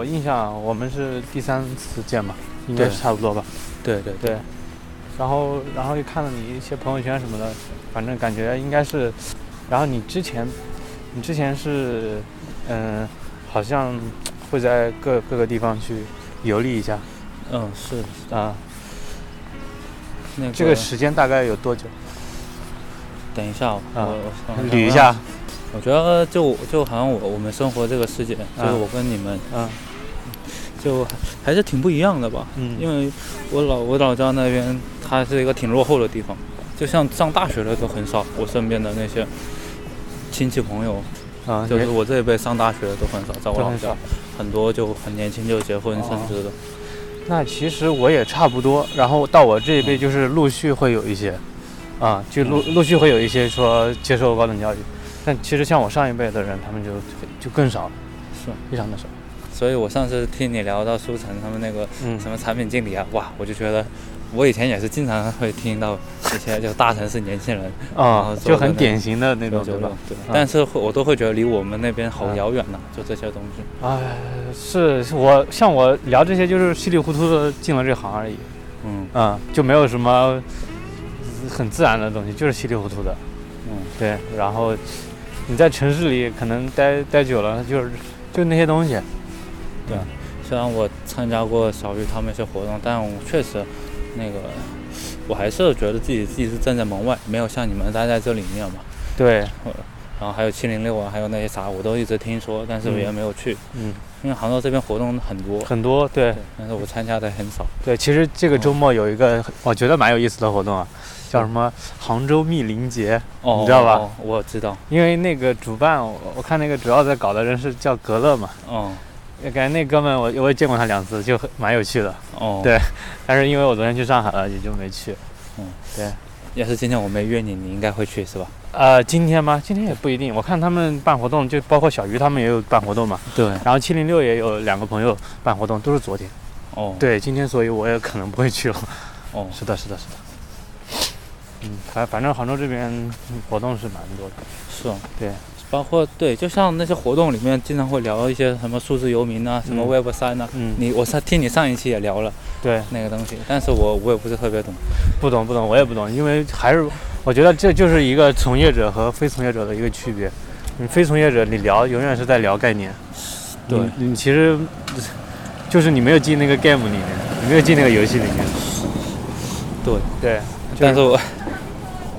我我印象我们是第三次见吧，应该是差不多吧。对对对，然后然后又看了你一些朋友圈什么的，反正感觉应该是，然后你之前你之前是嗯、好像会在各各个地方去游历一下嗯是啊、那个这个时间大概有多久？等一下，我啊我我捋一下。我觉得就就好像我我们生活这个世界，就是啊我跟你们嗯就还是挺不一样的吧。嗯因为我老我老家那边，它是一个挺落后的地方，就像上大学的都很少。我身边的那些亲戚朋友，啊，就是我这一辈上大学的都很少，在我老家很多就很年轻就结婚哦生子的。那其实我也差不多，然后到我这一辈就是陆续会有一些，啊，就陆陆续会有一些说接受高等教育，但其实像我上一辈的人，他们就就更少了，是，非常的少。所以我上次听你聊到舒晨他们那个嗯什么产品经理啊，哇，我就觉得我以前也是经常会听到一些就大城市年轻人啊，就很典型型的那种，对吧？对，啊但是会我都会觉得离我们那边好啊遥远呐，就这些东西。哎，是是我像我聊这些，就是稀里糊涂的进了这行而已，嗯啊，就没有什么很自然的东西，就是稀里糊涂的。嗯，对，然后你在城市里可能待待久了，就是就那些东西。对虽然我参加过小玉他们一些活动，但我确实那个我还是觉得自己自己是站在门外，没有像你们待在这里面嘛。对，然后还有七零六啊，还有那些啥，我都一直听说，但是我也没有去，嗯，因为杭州这边活动很多，很多对对，但是我参加的很少。对。其实这个周末有一个我觉得蛮有意思的活动啊，叫什么杭州密林节。哦，你知道吧哦我知道。因为那个主办，我我看那个主要在搞的人是叫格勒嘛，哦感觉那哥们我我也见过他两次，就很蛮有趣的。哦，对但是因为我昨天去上海了，也就没去。嗯，对。要是今天我没约你，你应该会去是吧？呃，今天吗？今天也不一定。我看他们办活动，就包括小鱼他们也有办活动嘛。对。然后七零六也有两个朋友办活动，都是昨天。哦。。对，今天所以我也可能不会去了。哦。是的，是的，是的。嗯，反反正杭州这边嗯活动是蛮多的。是啊。对。包括对，就像那些活动里面经常会聊一些什么数字游民啊，什么嗯 Web 三啊。嗯。你我上听你上一期也聊了。对。那个东西，但是我我也不是特别懂。不懂不懂，我也不懂，因为还是我觉得这就是一个从业者和非从业者的一个区别。你非从业者，你聊永远是在聊概念。对。你你其实就是你没有进那个 game 里面，你没有进那个游戏里面。对对。但是我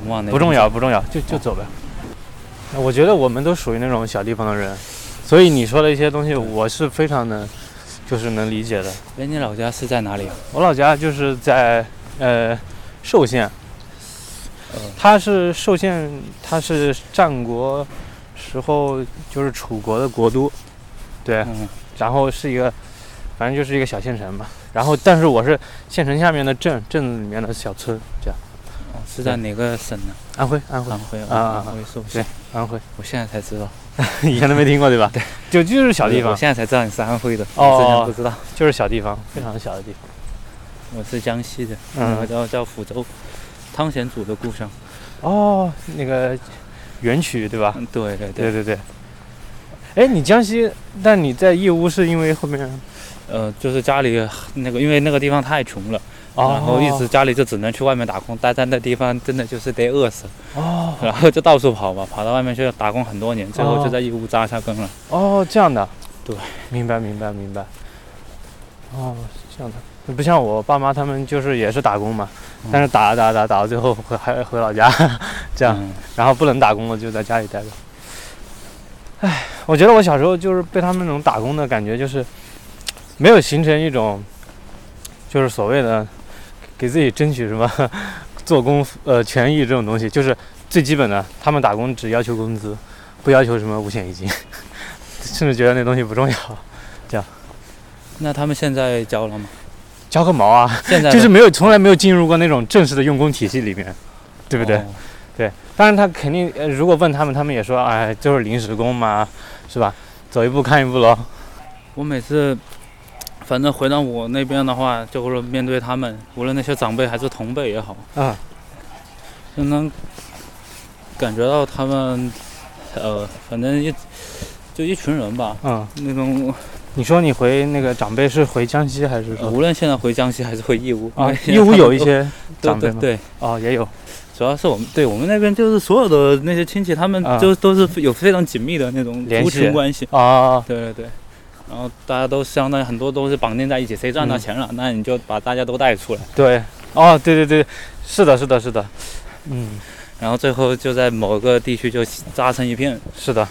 忘了。不重要不重要，就就走呗。我觉得我们都属于那种小地方的人，所以你说的一些东西，我是非常能，就是能理解的。哎，你老家是在哪里啊？我老家就是在呃寿县，它是寿县，它是战国时候就是楚国的国都，对，嗯、然后是一个，反正就是一个小县城吧。然后，但是我是县城下面的镇，镇子里面的小村，这样。哦，是在哪个省呢？安徽，安徽，安徽啊，安徽寿县，安徽。我现在才知道，以前都没听过对吧？对，就就是小地方。我现在才知道你是安徽的，哦，之前不知道。就是小地方，非常小的地方。我是江西的，嗯，我叫叫抚州，汤显祖的故乡。哦，那个元曲对吧？嗯，对对对对对。哎，你江西，但你在义乌是因为后面？呃，就是家里那个，因为那个地方太穷了，哦、然后一直家里就只能去外面打工，待在那地方真的就是得饿死。哦。然后就到处跑嘛，跑到外面去打工很多年，最后就在义乌扎下根了。哦，这样的。对，明白明白明白。哦，这样的。不像我爸妈他们就是也是打工嘛，嗯、但是打打打打到最后回还回老家，这样，嗯、然后不能打工了就在家里待着。唉，我觉得我小时候就是被他们那种打工的感觉，就是没有形成一种，就是所谓的给自己争取什么 做工呃权益这种东西，就是最基本的，他们打工只要求工资，不要求什么五险一金，甚至觉得那东西不重要，这样。那他们现在交了吗？交个毛啊！现在就是没有，从来没有进入过那种正式的用工体系里面，对不对？哦、对，当然他肯定，呃，如果问他们，他们也说，哎，就是临时工嘛，是吧？走一步看一步喽。我每次，反正回到我那边的话，就是面对他们，无论那些长辈还是同辈也好，啊，就能感觉到他们，呃，反正一就一群人吧，嗯，那种你说你回那个长辈是回江西还是说？无论现在回江西还是回义乌，啊义乌有一些长辈吗？对对对，哦，也有。主要是我们对我们那边就是所有的那些亲戚，他们啊就都是有非常紧密的那种族群关系。啊，对对对，然后大家都相当于很多都是绑定在一起，谁赚到嗯钱了，那你就把大家都带出来，对，哦，对对对，是的，是的，是的，嗯，然后最后就在某个地区就扎成一片。是的，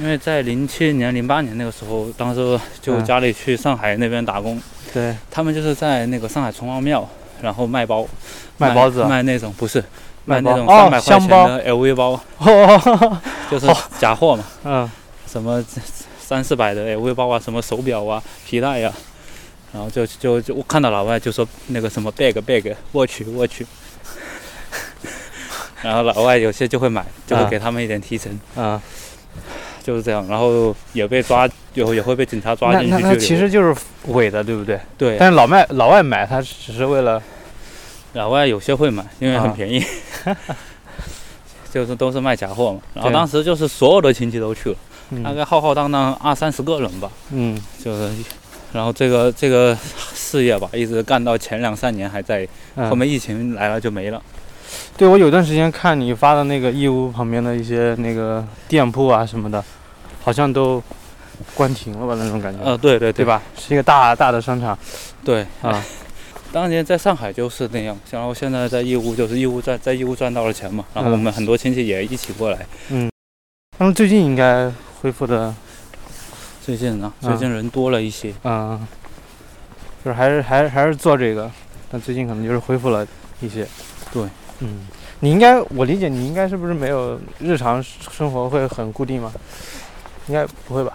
因为在零七年、零八年那个时候，当时就嗯家里去上海那边打工，对，他们就是在那个上海城隍庙，然后卖包，卖包子啊？卖那种不是卖那种三百块钱的 LV 包，哦，就是假货嘛，嗯，什么三四百的 LV 包啊，什么手表啊、皮带呀、然后就就就我看到老外就说那个什么 bag bag watch watch，然后老外有些就会买，就会啊给他们一点提成，啊，就是这样，然后也被抓，有也会被警察抓那那那进去拘留。其实就是伪的，对不对？对，但是老外老外买，他只是为了，老外有些会买，因为很啊便宜，就是都是卖假货嘛。然后当时就是所有的亲戚都去了，大嗯概浩浩荡荡二三十个人吧，嗯。就是，然后这个这个事业吧，一直干到前两三年还在，后嗯，面疫情来了就没了。对我有段时间看你发的那个义乌旁边的一些那个店铺啊什么的，好像都关停了吧那种感觉，呃，对对对？吧？是一个大大的商场。对，啊，当年在上海就是那样，然后现在在义乌就是义乌赚在义乌赚到了钱嘛，然后我嗯们很多亲戚也一起过来。嗯，那么最近应该恢复的，最近呢，嗯最近人多了一些。嗯，就是还是还是还是做这个，但最近可能就是恢复了一些。对，嗯，你应该，我理解你应该是不是没有日常生活会很固定吗？应该不会吧，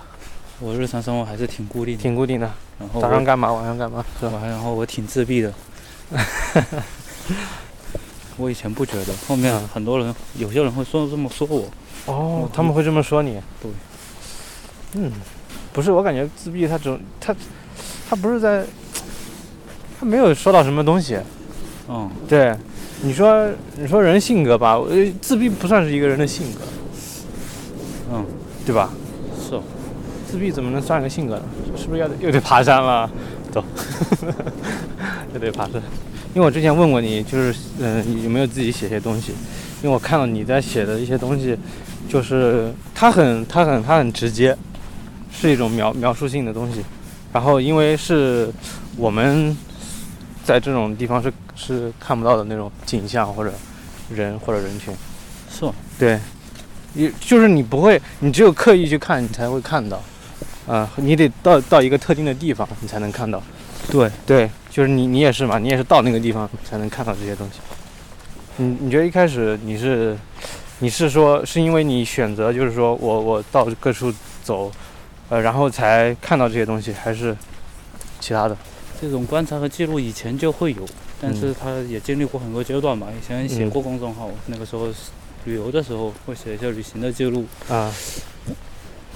我日常生活还是挺固定的，挺固定的，然后我早上干嘛，晚上干嘛，是吧？然后我挺自闭的。我以前不觉得，后面嗯很多人，有些人会说这么说我。我，哦他们会这么说你？对。嗯，不是，我感觉自闭他只他他不是在，他没有说到什么东西。嗯，对，你说你说人性格吧，呃，自闭不算是一个人的性格，嗯，对吧？是哦。自闭怎么能算个性格呢？是不是要又得爬山了？走，又得爬山。因为我之前问过你，就是嗯、呃有没有自己写些东西？因为我看到你在写的一些东西，就是他很他很他很直接，是一种描描述性的东西。然后因为是我们在这种地方是是看不到的那种景象或者人或者人群，是哦。对，你就是你不会，你只有刻意去看，你才会看到。啊、你得到到一个特定的地方，你才能看到。对，对，就是你你也是嘛，你也是到那个地方才能看到这些东西。你你觉得一开始你是你是说是因为你选择就是说我我到各处走，呃，然后才看到这些东西，还是其他的？这种观察和记录以前就会有，但是他也经历过很多阶段吧。以前写嗯过公众号，那个时候旅游的时候会写一些旅行的记录，啊，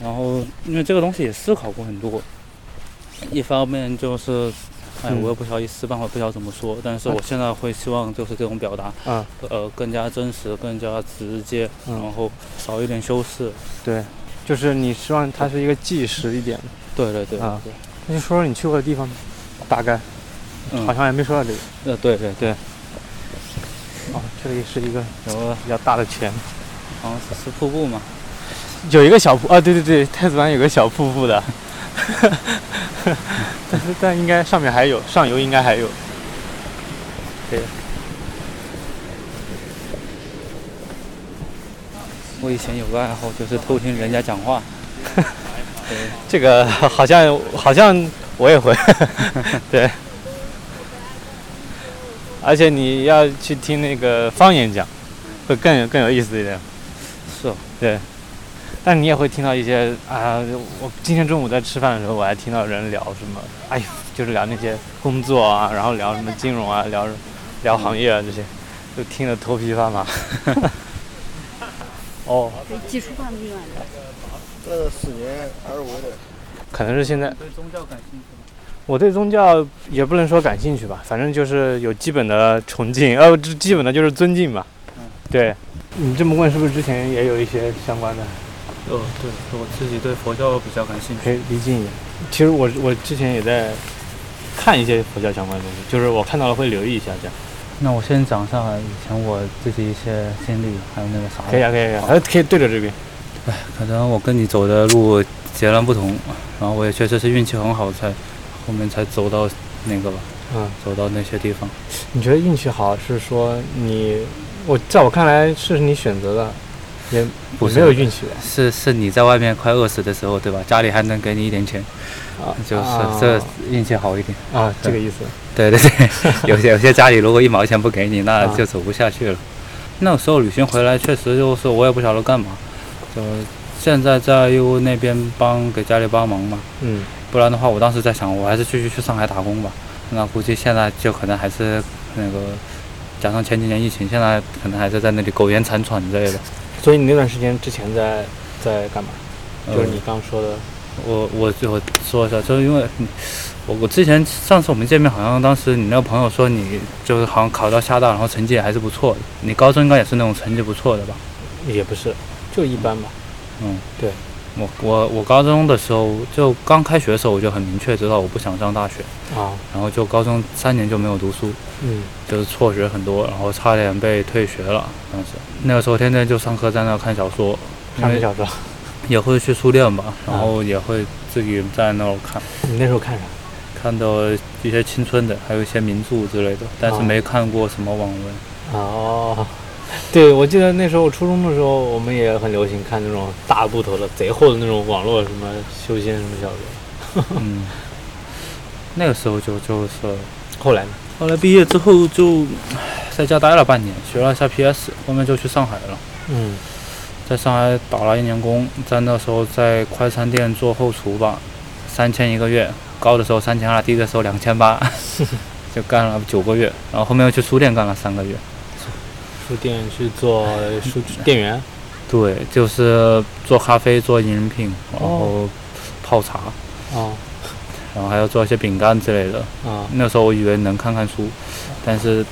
然后因为这个东西也思考过很多。一方面就是，哎，嗯我也不晓得一时半会儿不晓得怎么说，但是我现在会希望就是这种表达，啊，呃，更加真实，更加直接，嗯然后少一点修饰。对，就是你希望它是一个纪实一点的。对对对，啊，那就说说你去过的地方，大概。嗯，好像也没说到这个。呃，对对对，哦，这里是一个有个比较大的泉，好像是是瀑布嘛，有一个小瀑啊，对对对，太子湾有个小瀑布的，但是但应该上面还有，上游应该还有。我以前有个爱好就是偷听人家讲话。对，这个好像好像我也会，对。而且你要去听那个方言讲，会更有更有意思一点。是哦，对，但你也会听到一些啊，我今天中午在吃饭的时候，我还听到人聊什么，哎呦，就是聊那些工作啊，然后聊什么金融啊，聊聊行业啊这些，就听得头皮发麻。哦，对基础方面的。这四年二五的，可能是现在对宗教感兴趣吗？我对宗教也不能说感兴趣吧，反正就是有基本的崇敬，呃，这基本的就是尊敬吧。嗯，对，你这么问是不是之前也有一些相关的哦，对，我自己对佛教比较感兴趣可趣。以离近一点。其实我我之前也在看一些佛教相关的东西，就是我看到了会留意一下这样。那我先讲一下以前我自己一些经历，还有那个啥。可以啊，可以啊，还可以对着这边。哎可能我跟你走的路截然不同，然后我也确实是运气很好，才后面才走到那个吧，嗯，走到那些地方。你觉得运气好是说你，我在我看来是你选择的，也不是没有运气吧？是是你在外面快饿死的时候，对吧？家里还能给你一点钱，啊，就是啊这运气好一点。啊，这个意思。对对对，有些有些家里如果一毛钱不给你，那啊就走不下去了。那个时候旅行回来，确实就是我也不晓得干嘛，就现在在义乌那边帮给家里帮忙嘛，嗯，不然的话，我当时在想，我还是继续去上海打工吧。那估计现在就可能还是那个，加上前几年疫情，现在可能还是在那里苟延残喘之类的。所以你那段时间之前在在干嘛？就是呃你刚说的，我我就说一下，就是因为我我之前上次我们见面，好像当时你那个朋友说你就是好像考到厦大，然后成绩也还是不错的。你高中应该也是那种成绩不错的吧？也不是，就一般吧。嗯，对。我我我高中的时候就刚开学的时候，我就很明确知道我不想上大学，啊，然后就高中三年就没有读书，嗯，就是辍学很多，然后差点被退学了。当时那个时候天天就上课在那看小说，看个小说。也会去书店吧，然后也会自己在那儿看。你那时候看啥？看到一些青春的，还有一些名著之类的，但是哦没看过什么网文。哦，对，我记得那时候初中的时候，我们也很流行看那种大部头的、贼厚的那种网络什么修仙什么小说。嗯，那个时候就就是，后来呢？后来毕业之后就在家待了半年，学了一下 PS，后面就去上海了。嗯，在上海打了一年工，在那时候在快餐店做后厨吧，三千一个月，高的时候三千二，低的时候两千八，就干了九个月，然后后面又去书店干了三个月。书店去做书 店员。对，就是做咖啡、做饮品，然后泡茶，哦，然后还要做一些饼干之类的。啊，那时候我以为能看看书，但是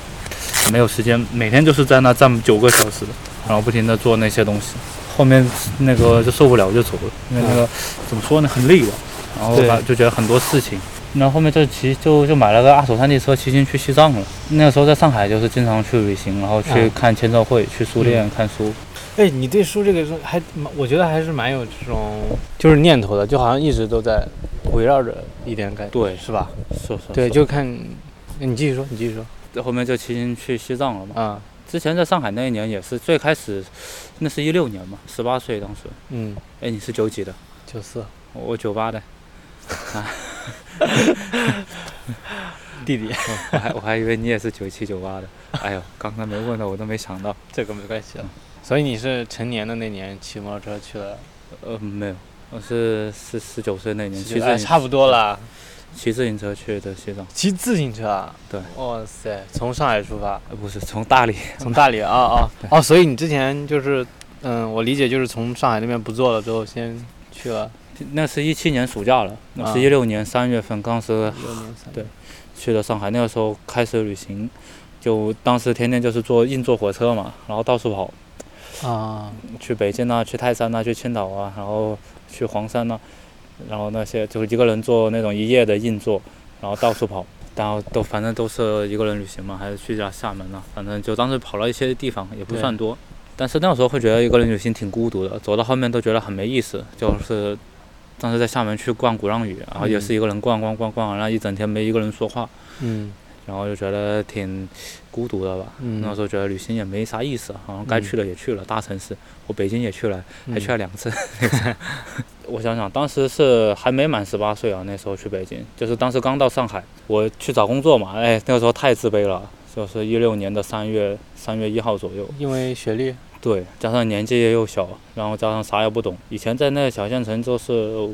没有时间，每天就是在那站九个小时，然后不停的做那些东西。后面那个就受不了就走了，因为那个怎么说呢，很累吧。然后就觉得很多事情，然后后面就骑就就买了个二手山地车，骑行去西藏了。那个时候在上海就是经常去旅行，然后去啊看签售会，去书店看书。哎，你对书这个东还蛮，我觉得还是蛮有这种就是念头的，就好像一直都在围绕着一点感，对是吧？是是对，就看你继续说，你继续说。在后面就骑进去西藏了嘛。啊，之前在上海那一年也是最开始，那是一六年嘛，十八岁当时。嗯，哎，你是九几的？九四我我九八的。啊 弟弟，我还我还以为你也是九七九八的。哎呦，刚才没问到，我都没想到。这个没关系了。所以你是成年的那年骑摩托车去了，呃，没有，我是是十九岁那年骑哎差不多了。骑自行车去的西藏。骑自行车啊？对。哇塞，从上海出发，呃，不是从大理。从大理 啊啊哦，所以你之前就是，嗯，我理解就是从上海那边不做了之后，先去了。那是一七年暑假了，是一六年三月份，当时六年三对去了上海，那个时候开始旅行，就当时天天就是坐硬座火车嘛，然后到处跑，啊，去北京啊，去泰山啊，去青岛啊，然后去黄山啊，然后那些就是一个人坐那种一夜的硬座，然后到处跑，然后都反正都是一个人旅行嘛，还是去了厦门了，反正就当时跑了一些地方，也不算多，但是那时候会觉得一个人旅行挺孤独的，走到后面都觉得很没意思，就是当时在厦门去逛鼓浪屿，然后也是一个人逛逛逛逛，然后一整天没一个人说话，嗯然后就觉得挺孤独的吧。嗯，那时候觉得旅行也没啥意思，好像该去的也去了，大城市，我北京也去了，还去了两次。我想想，当时是还没满十八岁啊，那时候去北京，就是当时刚到上海，我去找工作嘛，哎，那个时候太自卑了，就是一六年的三月三月一号左右，因为学历，对，加上年纪又小，然后加上啥也不懂，以前在那个小县城就是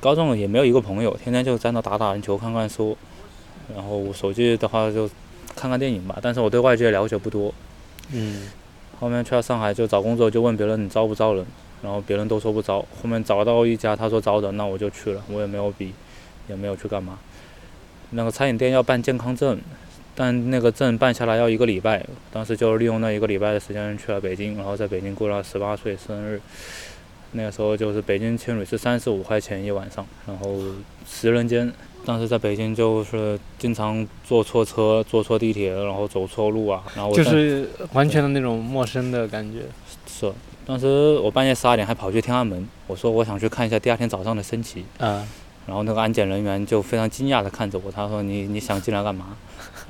高中也没有一个朋友，天天就在那打打篮球、看看书，然后我手机的话就看看电影吧，但是我对外界了解不多。嗯后面去了上海就找工作，就问别人你招不招人，然后别人都说不招。后面找到一家他说招的，那我就去了，我也没有比，也没有去干嘛。那个餐饮店要办健康证，但那个证办下来要一个礼拜，当时就利用那一个礼拜的时间去了北京，然后在北京过了十八岁生日，那个时候就是北京青旅是三十五块钱一晚上，然后十人间。当时在北京就是经常坐错车、坐错地铁，然后走错路啊，然后就是完全的那种陌生的感觉。是。当时我半夜十二点还跑去天安门，我说我想去看一下第二天早上的升旗，啊，然后那个安检人员就非常惊讶地看着我，他说你你想进来干嘛？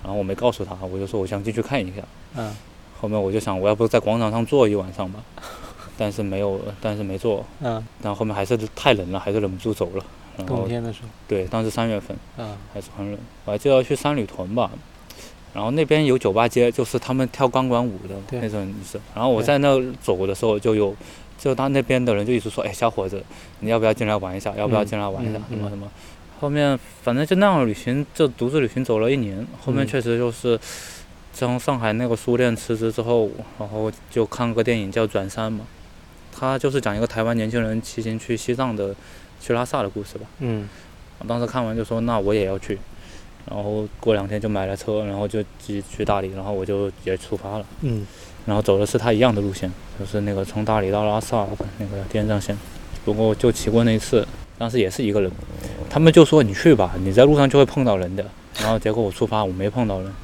然后我没告诉他，我就说我想进去看一下。嗯后面我就想我要不在广场上坐一晚上吧，但是没有，但是没坐，嗯，然后后面还是太冷了，还是忍不住走了。然后冬天的时候，对，当时三月份啊，还是很冷，我还记得去三里屯吧，然后那边有酒吧街，就是他们跳钢管舞的那种女生。然后我在那走的时候就有，就他那边的人就一直说，哎，小伙子，你要不要进来玩一下？要不要嗯进来玩一下？什么什么。后面反正就那样旅行，就独自旅行走了一年。后面嗯。确实就是，从上海那个书店辞职之后，然后就看个电影叫《转山》嘛，他就是讲一个台湾年轻人骑行去西藏的，去拉萨的故事吧。嗯。我当时看完就说那我也要去，然后过两天就买了车，然后就自己去大理，然后我就也出发了，嗯。然后走的是他一样的路线，就是那个从大理到拉萨的那个滇藏线，不过就骑过那一次，当时也是一个人，他们就说你去吧，你在路上就会碰到人的，然后结果我出发我没碰到人，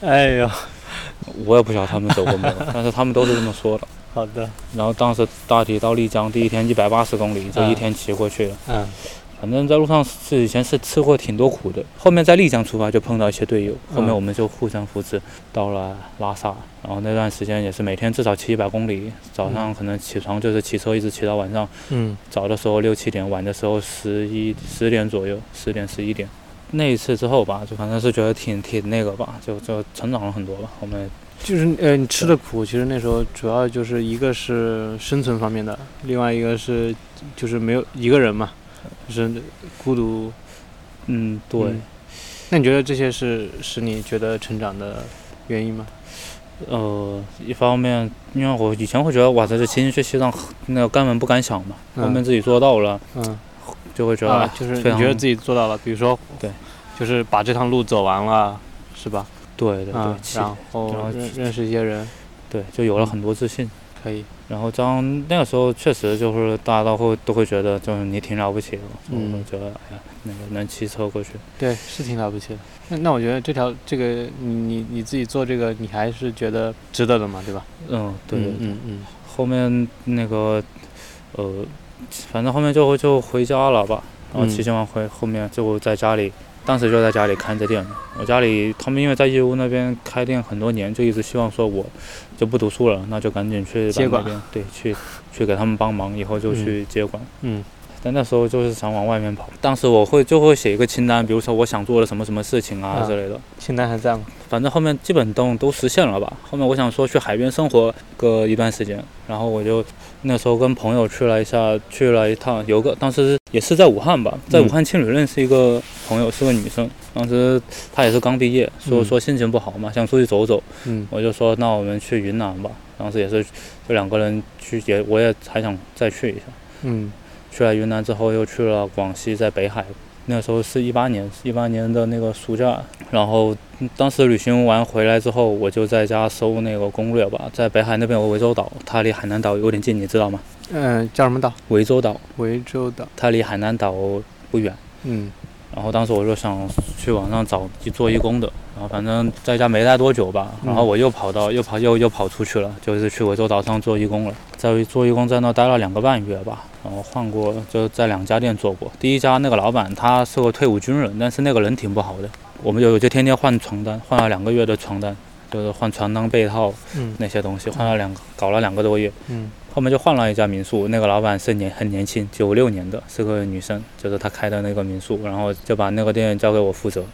哎呦，我也不晓得他们走过没有，但是他们都是这么说的。好的，然后当时大体到丽江第一天一百八十公里，就嗯。一天骑过去了。嗯。反正在路上是以前是吃过挺多苦的，后面在丽江出发就碰到一些队友，后面嗯我们就互相扶持到了拉萨，然后那段时间也是每天至少骑一百公里，早上可能起床就是骑车一直骑到晚上，嗯。早的时候六七点，晚的时候十一十点左右，十点十一点。那一次之后吧，就反正是觉得挺挺那个吧，就就成长了很多吧。我们就是呃，你吃的苦，其实那时候主要就是一个是生存方面的，另外一个是就是没有一个人嘛，就是孤独。嗯，对，嗯那你觉得这些是使你觉得成长的原因吗？呃，一方面，因为我以前会觉得哇，塞这骑行去西藏那个根本不敢想嘛，后面嗯自己做到了，嗯就会觉得、就是你觉得自己做到了，比如说对，就是把这趟路走完了，是吧？对对对，嗯，然后然后认认识一些人，对，就有了很多自信。可以。然后当那个时候确实就是大家都会都会觉得就是你挺了不起的，就嗯会觉得哎呀那个能骑车过去，对，是挺了不起的。那那我觉得这条这个你你你自己做这个，你还是觉得值得的嘛，对吧？嗯，对对对。嗯嗯后面那个呃，反正后面就就回家了吧，然后嗯骑行完回后面就在家里。当时就在家里看着店，我家里他们因为在义乌那边开店很多年，就一直希望说我就不读书了，那就赶紧去接管那边对去去给他们帮忙，以后就去接管。嗯但那时候就是想往外面跑，当时我会就会写一个清单，比如说我想做的什么什么事情啊啊之类的。嗯，清单还在吗？反正后面基本都都实现了吧。后面我想说去海边生活个一段时间，然后我就那时候跟朋友去了一下，去了一趟，有个当时也是在武汉吧，在武汉青旅认识一个朋友，是个女生，当时她也是刚毕业，说嗯说心情不好嘛，想出去走走，嗯我就说那我们去云南吧。当时也是就两个人去，也我也还想再去一下。嗯去了云南之后，又去了广西，在北海。那时候是一八年，一八年的那个暑假。然后嗯当时旅行完回来之后，我就在家搜那个攻略吧。在北海那边有个涠洲岛，它离海南岛有点近，你知道吗？嗯，叫什么岛？涠洲岛，涠洲岛。它离海南岛不远。嗯然后当时我就想去网上找去做义工的，然后反正在家没待多久吧，然后我又跑到又跑又又跑出去了，就是去涠洲岛上做义工了。在做义工在那待了两个半月吧，然后换过就在两家店做过。第一家那个老板他是个退伍军人，但是那个人挺不好的，我们有就天天换床单，换了两个月的床单，就是换床单被套嗯那些东西，换了两个搞了两个多月。嗯后面就换了一家民宿，那个老板是年很年轻，九六年的，是个女生，就是她开的那个民宿，然后就把那个店交给我负责。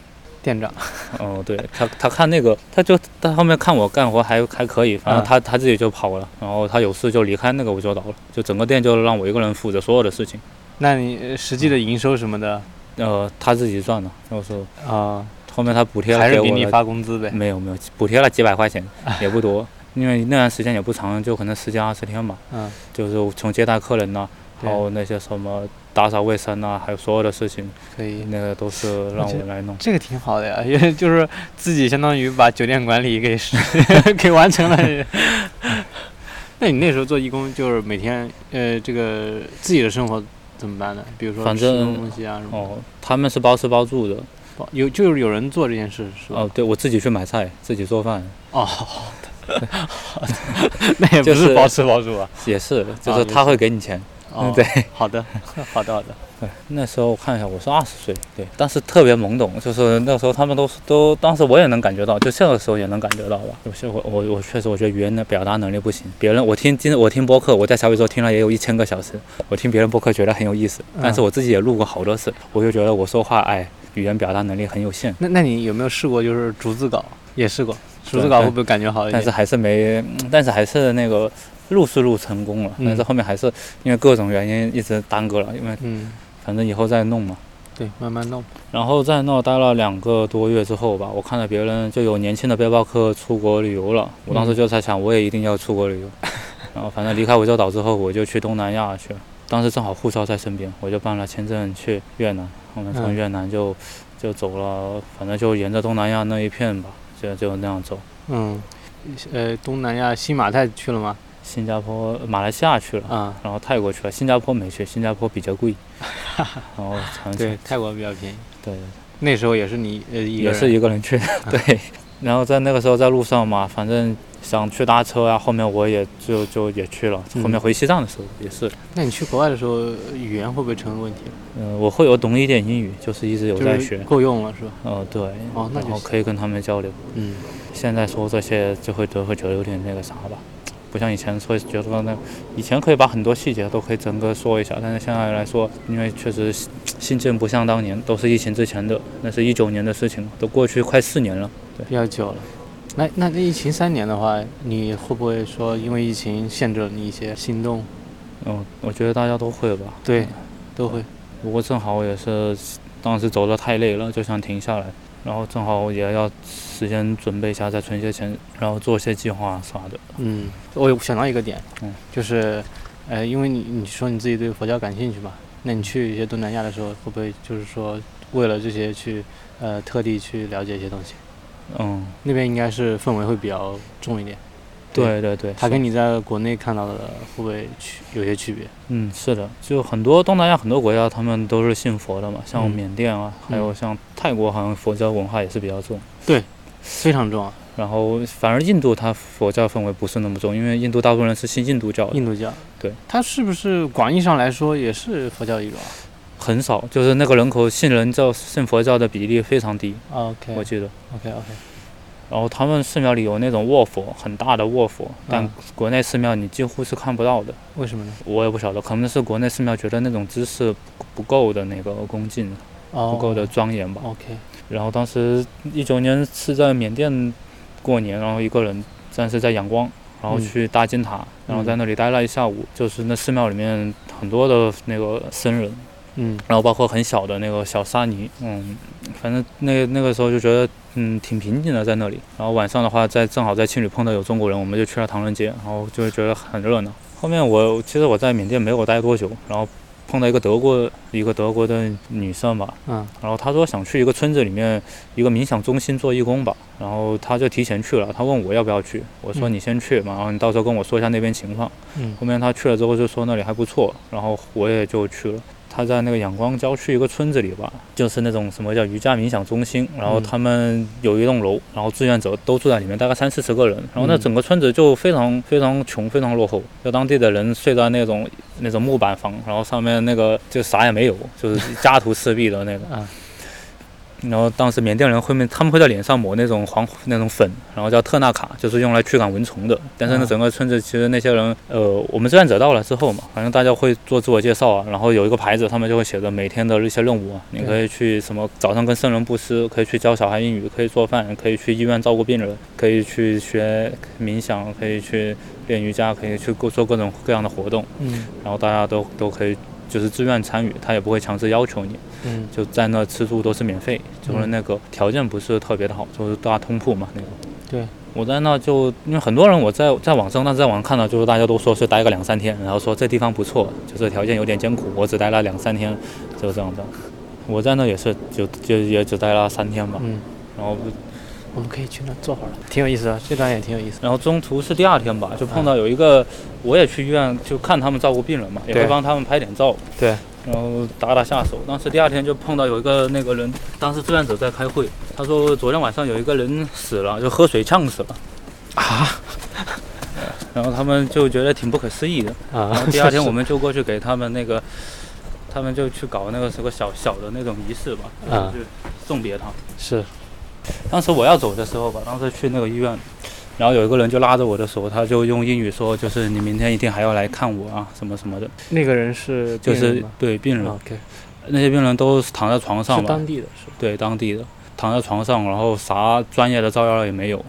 店长。哦，对他，他看那个，他就他后面看我干活还还可以，反正啊。他、他自己就跑了，然后他有事就离开那个涠洲岛了，就整个店就让我一个人负责所有的事情，那你呃实际的营收什么的？呃，他自己赚的，就是啊，后面他补贴了还是给你发工资呗？没有没有补贴了几百块钱，也不多，因为那段时间也不长，就可能十几二十天吧，嗯，就是从接待客人呐、对。还有那些什么打扫卫生啊、还有所有的事情，可以。那个都是让我来弄。这个挺好的呀，因为就是自己相当于把酒店管理给 给完成了。那你那时候做义工，就是每天呃，这个自己的生活怎么办呢？比如说吃反正东西啊什么哦，他们是包吃包住的。的，有就是有人做这件事是吧？哦，对我自己去买菜，自己做饭，哦，好的，那也不是是包吃包住啊。也是，就是他会给你钱。哦，对，好的，好的，好的。对，那时候我看一下，我是二十岁，对，当时特别懵懂，就是那时候他们都是都，当时我也能感觉到，就这个时候也能感觉到吧。有些我我我确实我觉得语言的表达能力不行，别人我听今我听播客，我在小宇宙听了也有一千个小时，我听别人播客觉得很有意思，但是我自己也录过好多次，我就觉得我说话哎，语言表达能力很有限，那那你有没有试过就是逐字稿？也试过，逐字稿会不会感觉好一点？但是还是没，嗯但是还是那个录是录成功了，嗯但是后面还是因为各种原因一直耽搁了，因为嗯，反正以后再弄嘛。对，慢慢弄。然后在那待了两个多月之后吧，我看到别人就有年轻的背包客出国旅游了，我当时就在想，我也一定要出国旅游。然后反正离开涠洲岛之后，我就去东南亚去了。当时正好护照在身边，我就办了签证去越南。后面从嗯越南就就走了，反正就沿着东南亚那一片吧，就就那样走。嗯，呃，东南亚新马泰去了吗？新加坡、马来西亚去了，啊，然后泰国去了，新加坡没去，新加坡比较贵。然后长期对，泰国比较便宜。对，那时候也是你呃也是一个人去，对。然后在那个时候在路上嘛，反正想去搭车啊，后面我也就就也去了。嗯后面回西藏的时候也是，那你去国外的时候，语言会不会成为问题？嗯、我会有懂一点英语，就是一直有在学。够用了是吧？哦，对，哦那就然后可以跟他们交流。嗯，现在说这些就会都会觉得有点那个啥吧，不像以前说觉得那以前可以把很多细节都可以整个说一下，但是现在来说，因为确实信件不像当年，都是疫情之前的，那是一九年的事情，都过去快四年了。比较久了。那那那疫情三年的话，你会不会说因为疫情限制了你一些行动？嗯，我觉得大家都会吧。对，都会。不过正好我也是当时走得太累了，就想停下来，然后正好也要时间准备一下，再存些钱，然后做一些计划啥的。嗯，我有想到一个点，嗯，就是，呃，因为你你说你自己对佛教感兴趣嘛，那你去一些东南亚的时候，会不会就是说为了这些去，呃，特地去了解一些东西？嗯，那边应该是氛围会比较重一点。对对对，它跟你在国内看到的会不会区有些区别？嗯是的，就很多东南亚很多国家他们都是信佛的嘛，像嗯缅甸啊，还有嗯像泰国好像佛教文化也是比较重。对非常重要。然后反而印度它佛教氛围不是那么重，因为印度大部分人是信印度教的，印度教，对，它是不是广义上来说也是佛教一种啊很少，就是那个人口信人教信佛教的比例非常低，？OK 我记得。OK OK，然后他们寺庙里有那种卧佛，很大的卧佛，但嗯国内寺庙你几乎是看不到的。为什么呢？我也不晓得，可能是国内寺庙觉得那种姿势不不够的那个恭敬，哦，不够的庄严吧。OK，然后当时一九年是在缅甸过年，然后一个人暂时在仰光，然后嗯去大金塔，然后在那里待了一下午。就是那寺庙里面很多的那个僧人，嗯然后包括很小的那个小沙尼，嗯，反正那那个时候就觉得嗯挺平静的在那里。然后晚上的话，在正好在青旅碰到有中国人，我们就去了唐人街，然后就会觉得很热闹。后面我其实我在缅甸没有待多久，然后碰到一个德国一个德国的女生吧，嗯然后她说想去一个村子里面一个冥想中心做义工吧，然后她就提前去了，她问我要不要去，我说嗯你先去嘛，然后你到时候跟我说一下那边情况。嗯后面她去了之后就说那里还不错，然后我也就去了。他在那个仰光郊区一个村子里吧，就是那种什么叫瑜伽冥想中心，然后嗯。他们有一栋楼，然后志愿者都住在里面，大概三四十个人，然后那嗯。整个村子就非常非常穷，非常落后，就当地的人睡在那种那种木板房，然后上面那个就啥也没有，就是家徒四壁的那个。然后当时缅甸人会面，他们会在脸上抹那种黄那种粉，然后叫特纳卡，就是用来驱赶蚊虫的。但是呢，整个村子其实那些人，呃，我们志愿者到了之后嘛，反正大家会做自我介绍啊，然后有一个牌子，他们就会写着每天的一些任务啊，你可以去什么早上跟圣人布施，可以去教小孩英语，可以做饭，可以去医院照顾病人，可以去学冥想，可以去练瑜伽，可以去做各种各样的活动，然后大家都都可以就是自愿参与，他也不会强制要求你。嗯。就在那吃住都是免费，就是那个条件不是特别的好，就是大通铺嘛那个。对，我在那就因为很多人我在在网上，那在网上看到就是大家都说是待个两三天，然后说这地方不错，就是条件有点艰苦，我只待了两三天，就这样的。我在那也是就就也只待了三天吧，嗯。然后我们可以去那坐会儿了，挺有意思的，这段也挺有意思。然后中途是第二天吧，就碰到有一个，我也去医院就看他们照顾病人嘛，也会帮他们拍点照，对，然后打打下手。当时第二天就碰到有一个那个人，当时志愿者在开会，他说昨天晚上有一个人死了，就喝水呛死了。啊 然后他们就觉得挺不可思议的。然啊后！第二天我们就过去给他们那个，他们就去搞那个什么小小的那种仪式吧，啊就是送别他。是当时我要走的时候吧，当时去那个医院，然后有一个人就拉着我的手，他就用英语说，就是你明天一定还要来看我啊，什么什么的，那个人是就是对病人，OK，那些病人都是躺在床上吧，是当地的是？对当地的，躺在床上，然后啥专业的照料也没有，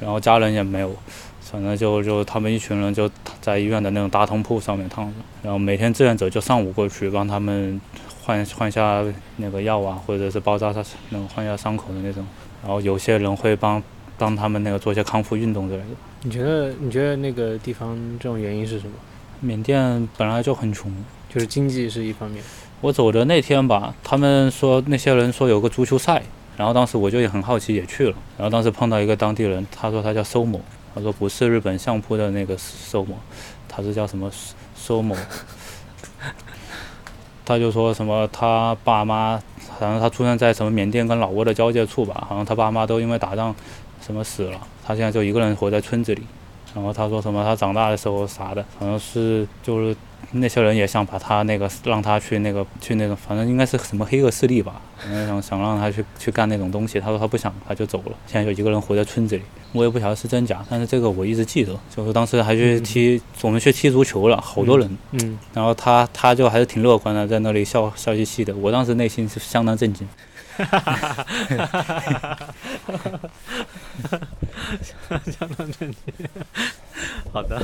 然后家人也没有，反正就就他们一群人就在医院的那种大通铺上面躺着，然后每天志愿者就上午过去帮他们换换下那个药啊，或者是包扎他那种换下伤口的那种，然后有些人会帮帮他们那个做一些康复运动之类的。你觉得你觉得那个地方这种原因是什么？缅甸本来就很穷，就是经济是一方面，我走的那天吧，他们说那些人说有个足球赛，然后当时我就也很好奇，也去了。然后当时碰到一个当地人，他说他叫搜某，他说不是日本相扑的那个搜某，他是叫什么搜某。他就说什么他爸妈，好像他出生在什么缅甸跟老挝的交界处吧，好像他爸妈都因为打仗什么死了，他现在就一个人活在村子里。然后他说什么他长大的时候啥的，好像是就是那些人也想把他那个让他去那个去那种，反正应该是什么黑恶势力吧，反正想想让他去去干那种东西。他说他不想，他就走了。现在就一个人活在村子里，我也不晓得是真假，但是这个我一直记得，就是当时还去踢，我们去踢足球了，好多人，嗯，然后他他就还是挺乐观的，在那里笑笑嘻嘻的。我当时内心是相当震惊。好的，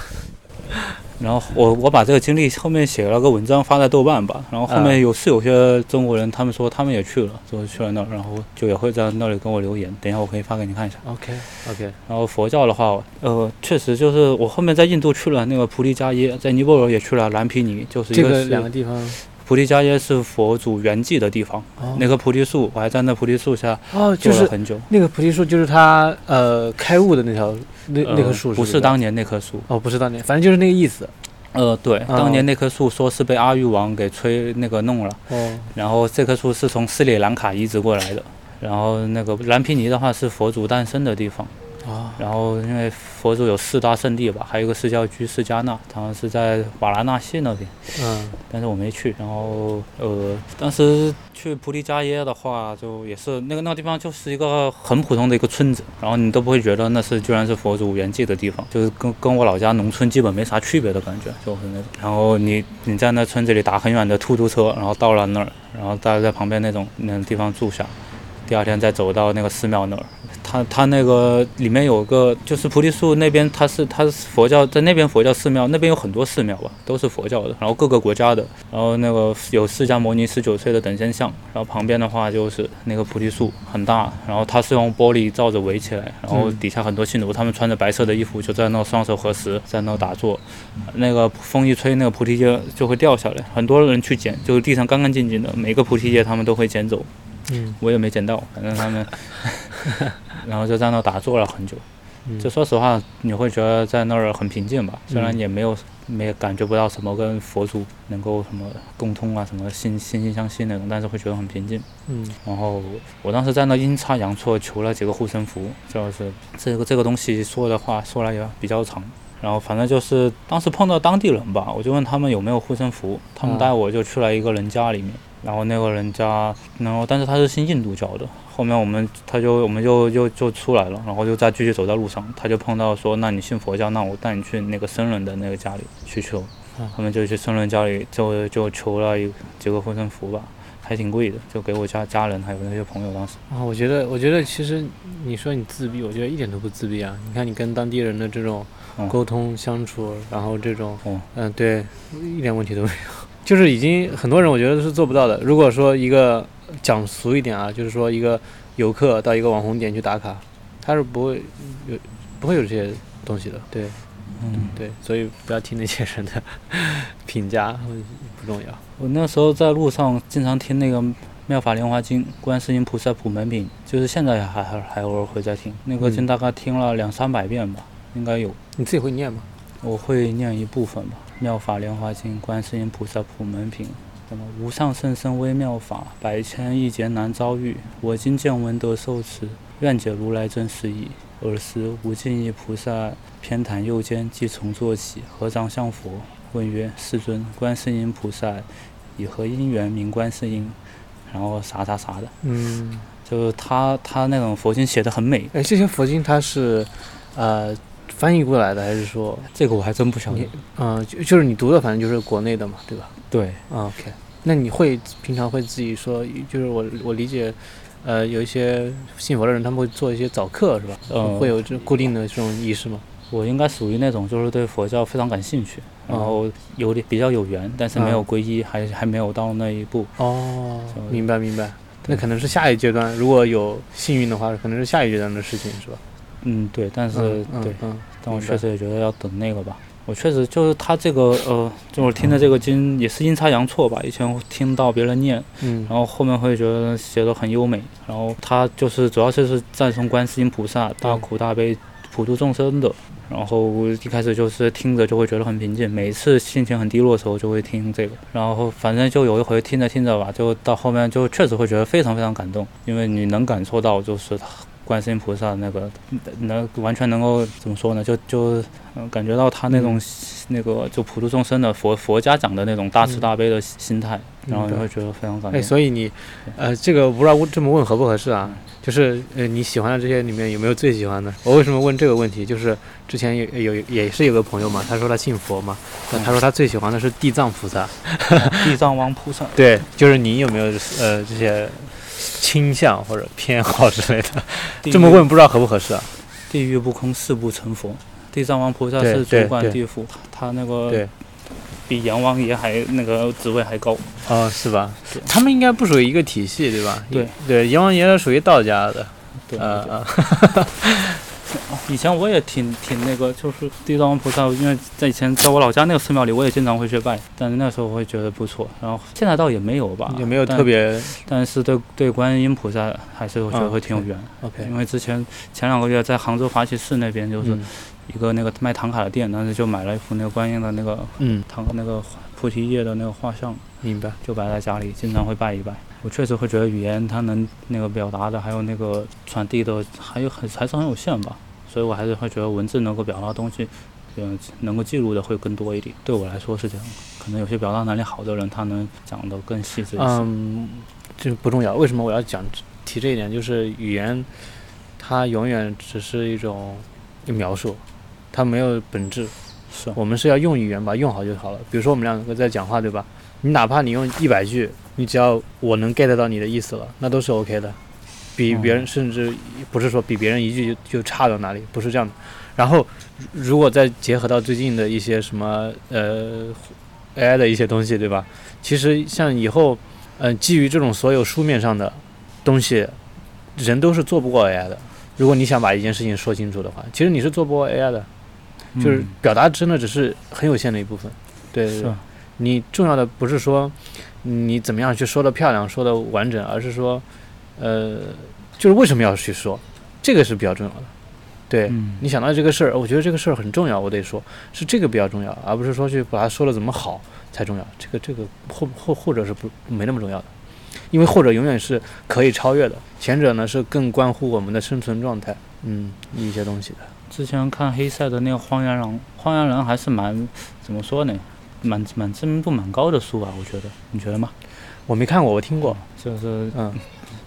然后我我把这个经历后面写了个文章发在豆瓣吧，然后后面有是有些中国人他们说他们也去了，就是去了那儿，然后就也会在那里跟我留言，等一下我可以发给你看一下。OK OK，然后佛教的话，呃，确实就是我后面在印度去了那个菩提迦耶，在尼泊尔也去了蓝毗尼，就是一这个个是两个地方菩提迦耶是佛祖圆寂的地方，哦。那棵菩提树我还在那菩提树下哦，就是坐了很久。那个菩提树，就是他呃开悟的那条那呃那棵树，是不是？当年那棵树，哦，不是当年，反正就是那个意思。呃，对，哦。当年那棵树说是被阿育王给吹那个弄了。哦，然后这棵树是从斯里兰卡移植过来的，然后那个蓝皮尼的话是佛祖诞生的地方，哦，然后因为佛祖有四大圣地吧，还有一个是叫居士迦那，好像是在瓦拉纳西那边，嗯，但是我没去。然后呃，当时去菩提迦耶的话，就也是那个那个地方就是一个很普通的一个村子，然后你都不会觉得那是居然是佛祖圆寂的地方，就是跟跟我老家农村基本没啥区别的感觉，就是那种。然后你你在那村子里打很远的出租车，然后到了那儿，然后大家在旁边那种那种地方住下，第二天再走到那个寺庙那儿。它它那个里面有个就是菩提树那边，它是它是佛教在那边佛教寺庙，那边有很多寺庙吧，都是佛教的，然后各个国家的，然后那个有释迦牟尼十九岁的等身像，然后旁边的话就是那个菩提树很大，然后它是用玻璃罩着围起来，然后底下很多信徒，他们穿着白色的衣服就在那双手合十，在那打坐，那个风一吹，那个菩提叶就会掉下来，很多人去捡，就是地上干干净净的，每个菩提叶他们都会捡走，嗯，我也没捡到，反正他们，然后就在那打坐了很久。嗯就说实话，你会觉得在那儿很平静吧？虽然嗯也没有没感觉不到什么跟佛祖能够什么共通啊，什么心心心相惜那种，但是会觉得很平静。嗯然后我当时在那阴差阳错求了几个护身符，就是这个这个东西说的话说来也比较长。然后反正就是当时碰到当地人吧，我就问他们有没有护身符，他们嗯带我就去了一个人家里面，然后那个人家，然后但是他是信印度教的，后面我们他就我们就就就出来了，然后就再继续走在路上，他就碰到说，那你信佛教，那我带你去那个僧人的那个家里去求嗯，他们就去僧人家里就就求了一几个护身符吧，还挺贵的，就给我家家人还有那些朋友当时。啊，我觉得，我觉得其实你说你自闭，我觉得一点都不自闭啊。你看你跟当地人的这种嗯沟通相处，然后这种，哦嗯，对，一点问题都没有。就是已经很多人我觉得是做不到的。如果说一个讲俗一点啊，就是说一个游客到一个网红点去打卡，他是不会有不会有这些东西的。对嗯，对，所以不要听那些人的 评价，不重要。我那时候在路上经常听那个妙法莲华经》、观世音菩萨普门品，就是现在还还还偶尔会在听那个经，大概听了两三百遍吧，应该有。你自己会念吗？我会念一部分吧，《妙法莲华经》、观世音菩萨普门品。什么无上甚深微妙法，百千亿劫难遭遇。我今见闻得受持，愿解如来真实义。尔时无尽意菩萨偏袒右肩，即从坐起，合掌向佛，问曰：“世尊，观世音菩萨以何因缘名观世音？”然后啥啥啥的，嗯，就是他他那种佛经写的很美。哎，这些佛经它是，呃，翻译过来的，还是说这个我还真不晓得。嗯，就就是你读的，反正就是国内的嘛，对吧？对，OK。那你会平常会自己说，就是我我理解，呃，有一些信佛的人，他们会做一些早课，是吧？嗯，会有这固定的这种仪式吗？我应该属于那种，就是对佛教非常感兴趣，然后有点比较有缘，但是没有皈依，还还没有到那一步。哦，明白明白。那可能是下一阶段，如果有幸运的话，可能是下一阶段的事情，是吧？嗯，对。但是对，嗯，但我确实也觉得要等那个吧。我确实就是他这个呃，就是听的这个经也是阴差阳错吧。以前听到别人念，嗯，然后后面会觉得写的很优美。然后他就是主要就是赞颂观世音菩萨大苦大悲普度众生的。然后一开始就是听着就会觉得很平静，每次心情很低落的时候就会听这个。然后反正就有一回听着听着吧，就到后面就确实会觉得非常非常感动，因为你能感受到就是观世音菩萨那个能完全能够怎么说呢？就就感觉到他那种那个就普度众生的佛佛家讲的那种大慈大悲的心态，然后就会觉得非常感动。哎，所以你呃，这个不知道这么问合不合适啊？就是呃，你喜欢的这些里面有没有最喜欢的？我为什么问这个问题？就是之前有有也是有个朋友嘛，他说他信佛嘛，那他说他最喜欢的是地藏菩萨，地藏王菩萨。对，就是你有没有呃这些倾向或者偏好之类的？这么问不知道合不合适啊？地狱不空，誓不成佛。地藏王菩萨是主管地府，他那个。比阎王爷还那个职位还高哦，是吧？他们应该不属于一个体系，对吧？对对，阎王爷是属于道家的。对啊啊。以前我也挺挺那个，就是地藏王菩萨，因为在以前在我老家那个寺庙里，我也经常会去拜。但是那时候我会觉得不错，然后现在倒也没有吧，也没有特别。但是对对观音菩萨还是我觉得会挺有缘。OK。因为之前前两个月在杭州法喜寺那边就是。一个那个卖唐卡的店，当时就买了一幅那个观音的那个嗯唐那个菩提叶的那个画像，明白，就摆在家里，经常会拜一拜。我确实会觉得语言它能那个表达的，还有那个传递的，还有很还是很有限吧。所以我还是会觉得文字能够表达东西，嗯，能够记录的会更多一点。对我来说是这样，可能有些表达能力好的人，他能讲的更细致一些。嗯，这不重要。为什么我要讲提这一点？就是语言，它永远只是一种描述。它没有本质，是我们是要用语言把它用好就好了。比如说我们两个在讲话，对吧？你哪怕你用一百句，你只要我能 get 到你的意思了，那都是 OK 的。比别人甚至不是说比别人一句就就差到哪里，不是这样的。然后如果再结合到最近的一些什么呃 AI 的一些东西，对吧？其实像以后，嗯，基于这种所有书面上的东西，人都是做不过 AI 的。如果你想把一件事情说清楚的话，其实你是做不过 AI 的。就是表达真的只是很有限的一部分，对，是你重要的不是说你怎么样去说的漂亮、说的完整，而是说，呃，就是为什么要去说，这个是比较重要的。对你想到这个事儿，我觉得这个事儿很重要，我得说，是这个比较重要，而不是说去把它说的怎么好才重要。这个这个后后后者是不没那么重要的，因为后者永远是可以超越的，前者呢是更关乎我们的生存状态，嗯，一些东西的。之前看黑塞的那个《荒原狼》，《荒原狼》还是蛮怎么说呢，蛮蛮知名度蛮高的书吧？我觉得，你觉得吗？我没看过，我听过，就是嗯，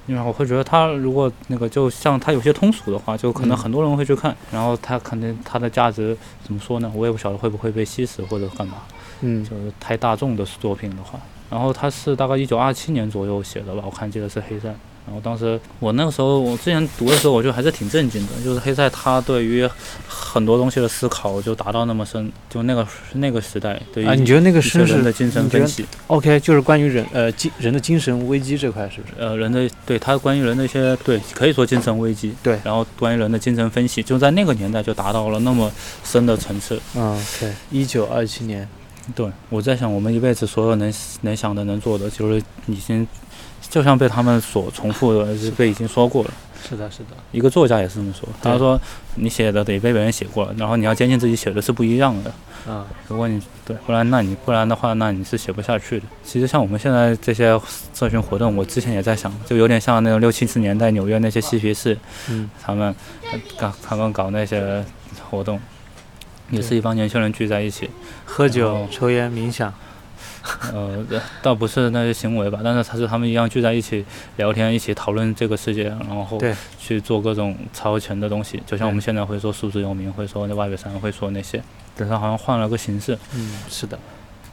因为我会觉得他如果那个就像他有些通俗的话，就可能很多人会去看，然后他肯定他的价值怎么说呢？我也不晓得会不会被稀释或者干嘛，嗯，就是太大众的作品的话，然后他是大概一九二七年左右写的吧，我看记得是黑塞。然后当时我那个时候，我之前读的时候，我就还是挺震惊的，就是黑塞他对于很多东西的思考就达到那么深，就那个那个时代对于啊，你觉得那个深是的精神分析？OK，就是关于人呃精人的精神危机这块是不是？呃，人的对他关于人的一些对可以说精神危机对，然后关于人的精神分析，就在那个年代就达到了那么深的层次。嗯，OK，一九二七年，对我在想，我们一辈子所有能能想的能做的，就是已经。就像被他们所重复的，是被已经说过了。是的，是的，一个作家也是这么说，他对。说你写的得被别人写过了，然后你要坚信自己写的是不一样的。嗯，如果你对，不然那你不然的话，那你是写不下去的。其实像我们现在这些社群活动，我之前也在想，就有点像那种六七十年代纽约那些嬉皮士，嗯，他们呃搞他们搞那些活动，也是一帮年轻人聚在一起，喝酒、抽烟、冥想，呃，倒不是那些行为吧，但是他是他们一样聚在一起聊天，一起讨论这个世界，然后对去做各种超前的东西，就像我们现在会说数字游民，会说那外北山，会说那些，但是好像换了个形式。嗯，是的，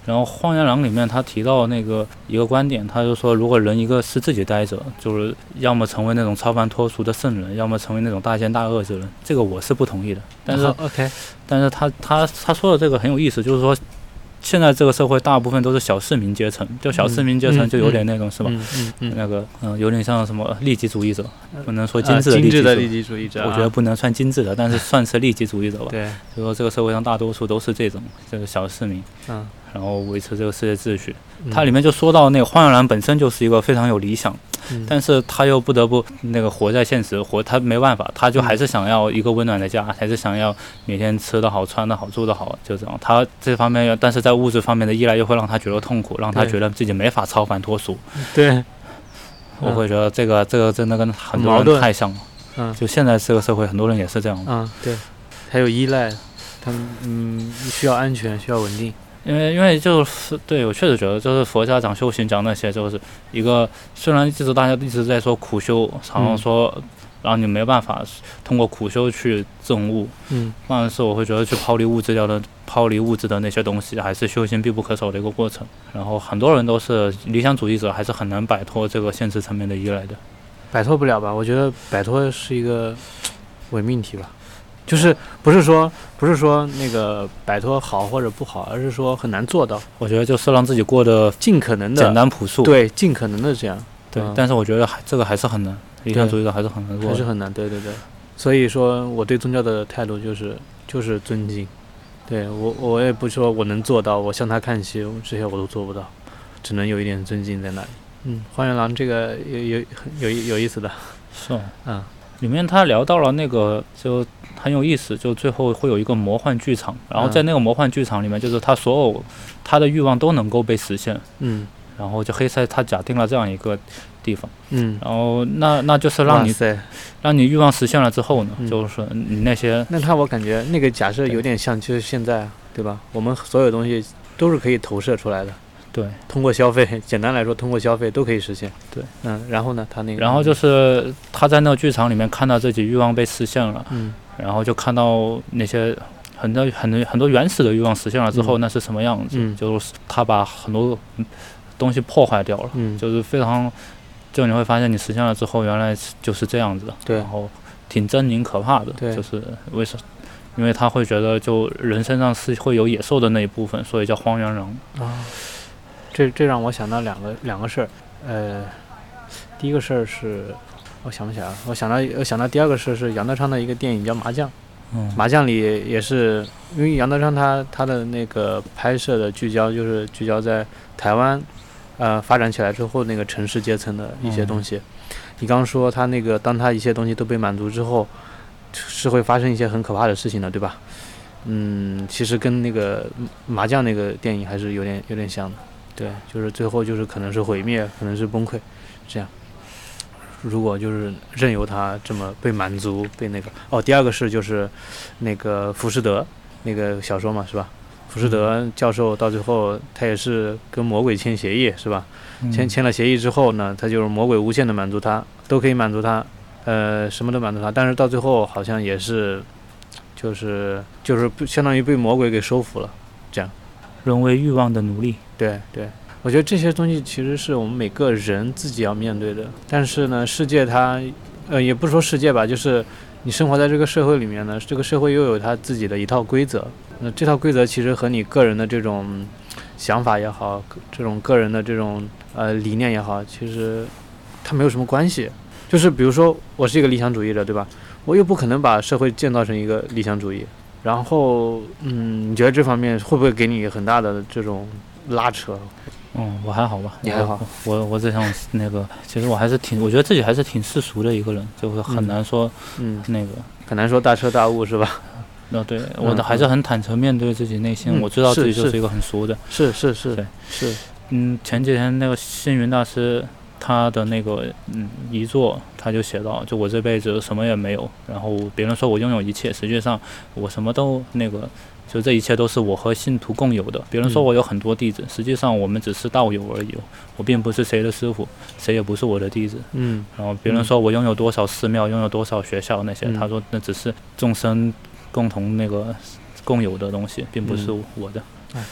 然后《荒原狼》里面他提到那个一个观点，他就说，如果人一个是自己待着，就是要么成为那种超凡脱俗的圣人，要么成为那种大奸大恶之人。这个我是不同意的。但是，OK，但是他他他说的这个很有意思，就是说，现在这个社会大部分都是小市民阶层，就小市民阶层嗯就有点那种、是吧？那个嗯、有点像什么利己主义者，不能说呃精致的利己主义者啊，我觉得不能算精致的，但是算是利己主义者吧。对，就说这个社会上大多数都是这种就是小市民，嗯，然后维持这个世界秩序。嗯它里面就说到那个荒原狼本身就是一个非常有理想，嗯但是他又不得不那个活在现实，活他没办法，他就还是想要一个温暖的家，还是想要每天吃得好、穿得好、住得好，就这样。他这方面要，但是在物质方面的依赖又会让他觉得痛苦，让他觉得自己没法超凡脱俗。对，我会觉得这个这个真的跟很多人太像了。嗯就现在这个社会，很多人也是这样。嗯，对，还有依赖，他们嗯需要安全，需要稳定，因为因为就是对我确实觉得，就是佛家讲修行讲那些，就是一个虽然一直大家一直在说苦修，好像嗯然后你没办法通过苦修去证悟，嗯但是我会觉得去抛离物质掉的抛离物质的那些东西，还是修行必不可少的一个过程。然后很多人都是理想主义者，还是很难摆脱这个现实层面的依赖的。摆脱不了吧？我觉得摆脱是一个伪命题吧，就是不是说不是说那个摆脱好或者不好，而是说很难做到，我觉得就是让自己过得尽可能的简单朴素。对，尽可能的这样，对嗯但是我觉得还这个还是很难，理想主义者还是很难做。还是很难，对对对。所以说我对宗教的态度就是就是尊敬，对我我也不说我能做到，我向他看齐，这些我都做不到，只能有一点尊敬在那里。嗯，荒原狼这个有有很有有意思的，是哦。嗯里面他聊到了那个就很有意思，就最后会有一个魔幻剧场，然后在嗯。那个魔幻剧场里面，就是他所有他的欲望都能够被实现，嗯。然后就黑塞他假定了这样一个地方，嗯，然后那那就是让你，让你欲望实现了之后呢，嗯。就是你那些那他我感觉那个假设有点像就是现在啊，对吧？我们所有东西都是可以投射出来的，对，通过消费，简单来说，通过消费都可以实现。对，嗯，然后呢，他那个，然后就是他在那个剧场里面看到自己欲望被实现了，嗯。然后就看到那些很多很多很多原始的欲望实现了之后，嗯。那是什么样子？嗯。就是他把很多东西破坏掉了，嗯，就是非常，就你会发现你实现了之后，原来是就是这样子。的，对。然后挺狰狞可怕的，对。就是为什么？因为他会觉得就人身上是会有野兽的那一部分，所以叫荒原狼。啊，这这让我想到两个两个事儿，呃，第一个事儿是，我想不起来了，我想到我想到第二个事儿是杨德昌的一个电影叫《麻将》，嗯，麻将里也是因为杨德昌他他的那个拍摄的聚焦就是聚焦在台湾，呃发展起来之后那个城市阶层的一些东西。你刚刚说他那个当他一些东西都被满足之后，是会发生一些很可怕的事情的，对吧？嗯，其实跟那个麻将那个电影还是有点有点像的，对，就是最后就是可能是毁灭，可能是崩溃，这样。如果就是任由他这么被满足，被那个哦，第二个是就是那个浮士德那个小说嘛，是吧？浮士德教授到最后他也是跟魔鬼签协议，是吧？签嗯签了协议之后呢，他就是魔鬼无限的满足他，都可以满足他，呃，什么都满足他，但是到最后好像也是，就是就是相当于被魔鬼给收服了。这样，沦为欲望的奴隶。对对，我觉得这些东西其实是我们每个人自己要面对的。但是呢，世界它，呃，也不说世界吧，就是你生活在这个社会里面呢，这个社会又有它自己的一套规则。那这套规则其实和你个人的这种想法也好，这种个人的这种呃理念也好，其实它没有什么关系。就是比如说，我是一个理想主义者，对吧？我又不可能把社会建造成一个理想主义。然后，嗯，你觉得这方面会不会给你很大的这种拉扯。嗯，我还好吧，你还好。我我只想那个，其实我还是挺，我觉得自己还是挺世俗的一个人，就是很难说，嗯，那个很难说大彻大悟是吧？那，对，我的还是很坦诚面对自己内心，我知道自己就是一个很俗的。是是是，对是。嗯，前几天那个星云大师他的那个嗯遗作，他就写到，就我这辈子什么也没有，然后别人说我拥有一切，实际上我什么都那个。就这一切都是我和信徒共有的。别人说我有很多弟子，实际上我们只是道友而已。我并不是谁的师傅，谁也不是我的弟子。嗯。然后别人说我拥有多少寺庙，拥有多少学校那些，他说那只是众生共同那个共有的东西，并不是我的。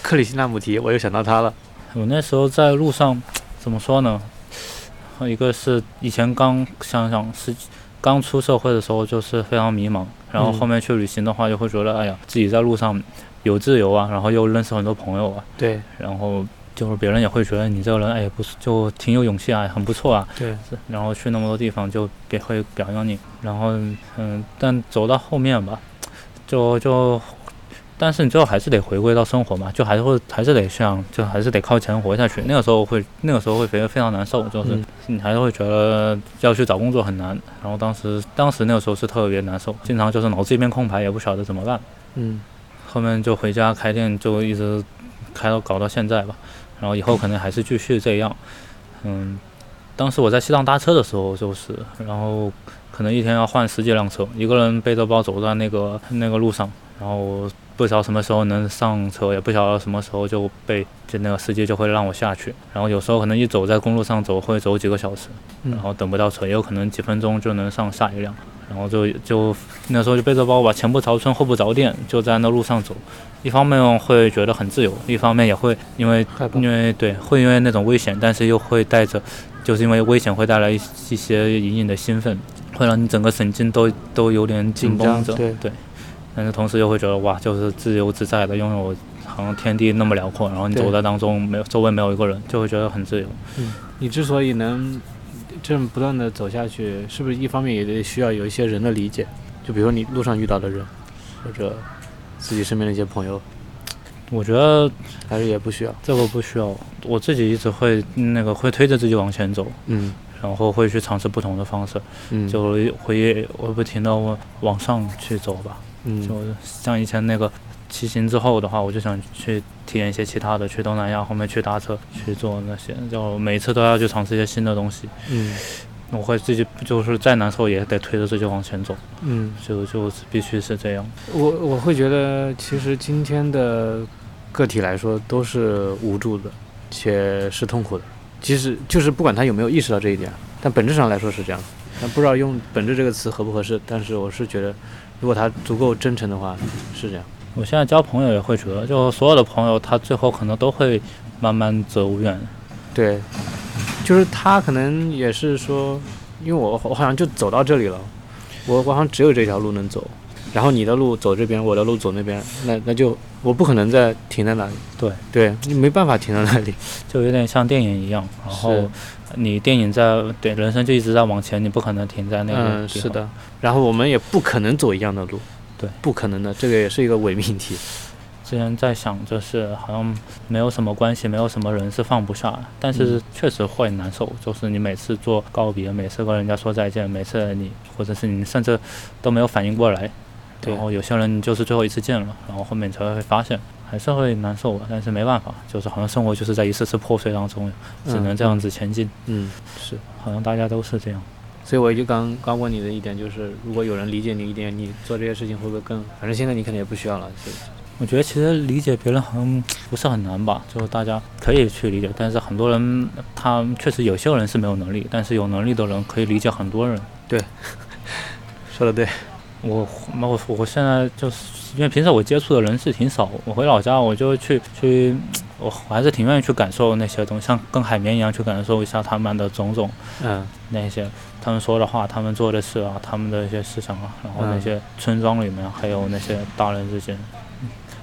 克里希那穆提，我又想到他了。我那时候在路上，怎么说呢？一个是以前刚想想是刚出社会的时候，就是非常迷茫。然后后面去旅行的话，就会觉得，哎呀，自己在路上有自由啊，然后又认识很多朋友啊。对。然后就是别人也会觉得你这个人，哎，不是就挺有勇气啊，很不错啊。对。然后去那么多地方，就别会表扬你。然后，嗯，但走到后面吧，就就。但是你最后还是得回归到生活嘛，就还是会还是得像，就还是得靠钱活下去。那个时候会，那个时候会觉得非常难受，就是你还是会觉得要去找工作很难。然后当时，当时那个时候是特别难受，经常就是脑子一片空白，也不晓得怎么办。嗯。后面就回家开店，就一直开到搞到现在吧。然后以后可能还是继续这样。嗯。当时我在西藏搭车的时候，就是，然后可能一天要换十几辆车，一个人背着包走在那个那个路上，然后。不知道什么时候能上车，也不晓得什么时候就被就那个司机就会让我下去。然后有时候可能一走在公路上走会走几个小时，然后等不到车，也有可能几分钟就能上下一辆。然后就就那时候就背着包吧，前不着村后不着店，就在那路上走。一方面会觉得很自由，一方面也会因为因为对会因为那种危险，但是又会带着就是因为危险会带来一一些隐隐的兴奋，会让你整个神经都都有点紧绷着。对对。但是同时又会觉得哇，就是自由自在的，拥有好像天地那么辽阔，然后你走在当中，没有周围没有一个人，就会觉得很自由。嗯，你之所以能这么不断的走下去，是不是一方面也得需要有一些人的理解？就比如说你路上遇到的人，或者自己身边的一些朋友。我觉得还是也不需要，这个不需要。我自己一直会那个会推着自己往前走，嗯，然后会去尝试不同的方式，嗯，就会会不停的往往上去走吧。就像以前那个骑行之后的话，我就想去体验一些其他的，去东南亚，后面去搭车去做那些，就每一次都要去尝试一些新的东西。嗯，我会自己就是再难受也得推着自己往前走。嗯，就就必须是这样。我我会觉得，其实今天的个体来说都是无助的，且是痛苦的。其实就是不管他有没有意识到这一点，但本质上来说是这样。但不知道用“本质”这个词合不合适，但是我是觉得。如果他足够真诚的话，是这样。我现在交朋友也会觉得，就所有的朋友，他最后可能都会慢慢走远。对，就是他可能也是说，因为我我好像就走到这里了，我我好像只有这条路能走，然后你的路走这边，我的路走那边，那那就我不可能再停在那里。对对，你没办法停在那里，就有点像电影一样，然后。你电影在对人生就一直在往前，你不可能停在那个嗯，是的。然后我们也不可能走一样的路，对，不可能的，这个也是一个伪命题。之前在想，就是好像没有什么关系，没有什么人是放不下，但是确实会难受。就是你每次做告别，每次跟人家说再见，每次你或者是你甚至都没有反应过来，然后有些人就是最后一次见了，然后后面才会发现。还是会难受吧，但是没办法，就是好像生活就是在一次次破碎当中，只能这样子前进。嗯，是，好像大家都是这样。所以我就刚刚问你的一点就是，如果有人理解你一点，你做这些事情会不会更？反正现在你肯定也不需要了。是我觉得其实理解别人好像不是很难吧，就是大家可以去理解，但是很多人他确实有些人是没有能力，但是有能力的人可以理解很多人。对，说的对。我我我现在就是。因为平时我接触的人是挺少，我回老家我就去去，我我还是挺愿意去感受那些东西，像跟海绵一样去感受一下他们的种种，嗯，那些他们说的话，他们做的事啊，他们的一些思想啊，然后那些村庄里面还有那些大人之间，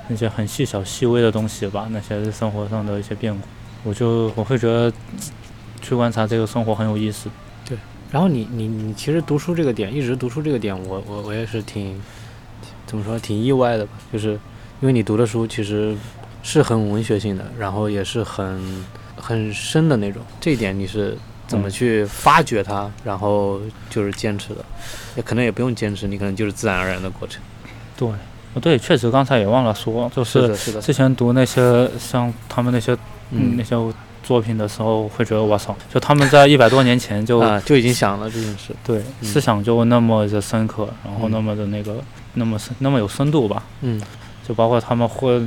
那些很细小细微的东西吧，那些生活上的一些变故，我就我会觉得去观察这个生活很有意思。对，然后你你你其实读书这个点，一直读书这个点，我我我也是挺。怎么说挺意外的吧？就是因为你读的书其实是很文学性的，然后也是很很深的那种。这一点你是怎么嗯去发掘它，然后就是坚持的？也可能也不用坚持，你可能就是自然而然的过程。对，哦对，确实刚才也忘了说，就是，之前读那些像他们那些嗯那嗯些作品的时候，会觉得我操，就他们在 一百多年前就、啊，就已经想了这件事。对嗯。思想就那么的深刻，然后嗯。那么的那个、那么深那么有深度吧，嗯。就包括他们会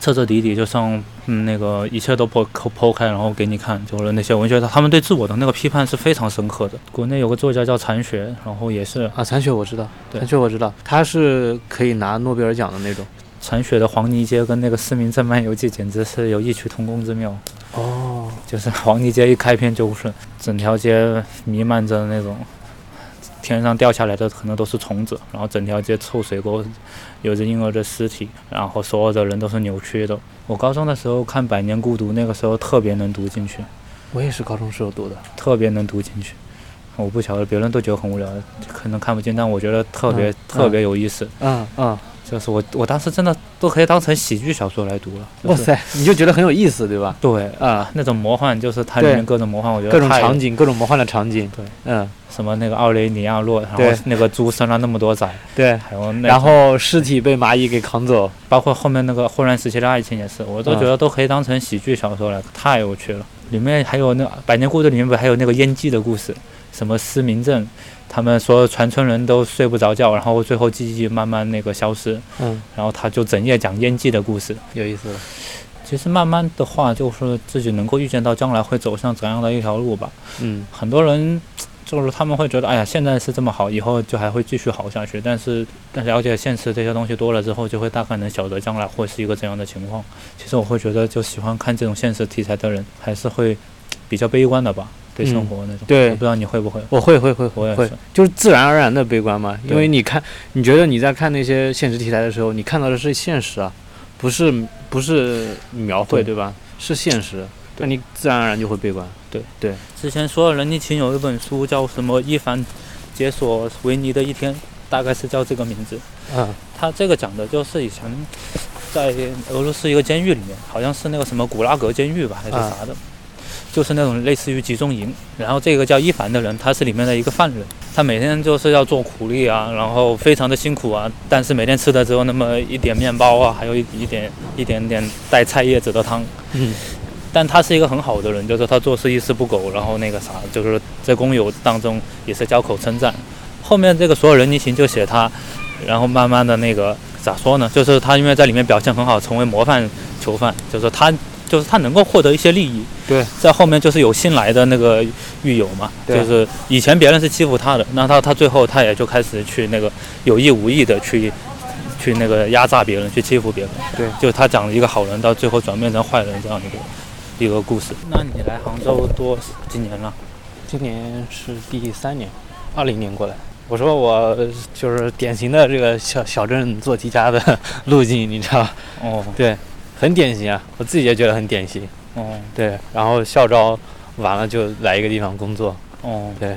彻彻底底，就像嗯那个一切都剖剖剖开，然后给你看，就是那些文学，他们对自我的那个批判是非常深刻的。国内有个作家叫残雪，然后也是啊，残雪我知道，对。残雪我知道，他是可以拿诺贝尔奖的那种。残雪的《黄泥街》跟那个《市民镇漫游记》简直是有异曲同工之妙。哦，就是黄泥街一开篇就是整条街弥漫着那种天上掉下来的可能都是虫子，然后整条街臭水沟有着婴儿的尸体，然后所有的人都是扭曲的。我高中的时候看《百年孤独》，那个时候特别能读进去，我也是高中时候读的。特别能读进去。我不晓得别人都觉得很无聊，可能看不进，但我觉得特别、嗯特别有意思。嗯嗯，就是我我当时真的都可以当成喜剧小说来读了。就是！哇塞，你就觉得很有意思，对吧？对，啊，那种魔幻就是它里面各种魔幻，我觉得各种场景，各种魔幻的场景。对，嗯，什么那个奥雷尼亚诺，然后那个猪生了那么多崽，对。还有那然后尸体被蚂蚁给扛走。包括后面那个混乱时期的爱情也是，我都觉得都可以当成喜剧小说来，太有趣了。里面还有那《百年孤独》里面不还有那个烟记的故事，什么失明症，他们所有全村人都睡不着觉，然后最后记忆慢慢那个消失，嗯，然后他就整夜讲烟记的故事。有意思了。其实慢慢的话，就是自己能够预见到将来会走向怎样的一条路吧。嗯很多人就是他们会觉得，哎呀，现在是这么好，以后就还会继续好下去。但是，但了解现实这些东西多了之后，就会大概能晓得将来会是一个怎样的情况。其实我会觉得，就喜欢看这种现实题材的人，还是会比较悲观的吧，对生活那种。对我不知道你会不会？我会会会会我也是，就是自然而然的悲观嘛。因为你看，你觉得你在看那些现实题材的时候，你看到的是现实啊，不是不是描绘，对对吧？是现实，那你自然而然就会悲观。对对之前说人力情有一本书叫什么《一凡解锁维尼的一天》，大概是叫这个名字。嗯他这个讲的就是以前在俄罗斯一个监狱里面，好像是那个什么古拉格监狱吧，还是啊啥的，就是那种类似于集中营。然后这个叫伊凡的人，他是里面的一个犯人，他每天就是要做苦力啊，然后非常的辛苦啊，但是每天吃的只有那么一点面包啊，还有一一点一点点带菜叶子的汤。嗯但他是一个很好的人，就是他做事一丝不苟，然后那个啥，就是在工友当中也是交口称赞。后面这个所有人泥情就写他，然后慢慢的那个咋说呢？就是他因为在里面表现很好，成为模范囚犯，就是他就是他能够获得一些利益。对，在后面就是有新来的那个狱友嘛，对就是以前别人是欺负他的，那他他最后他也就开始去那个有意无意的去去那个压榨别人，去欺负别人。对，就他讲了一个好人，到最后转变成坏人这样一个一个故事。那你来杭州多几年了？今年是第三年，二零年过来。我说我就是典型的这个小小镇做题家的路径，你知道吧？哦对，很典型啊，我自己也觉得很典型。哦对，然后校招完了就来一个地方工作，哦，对，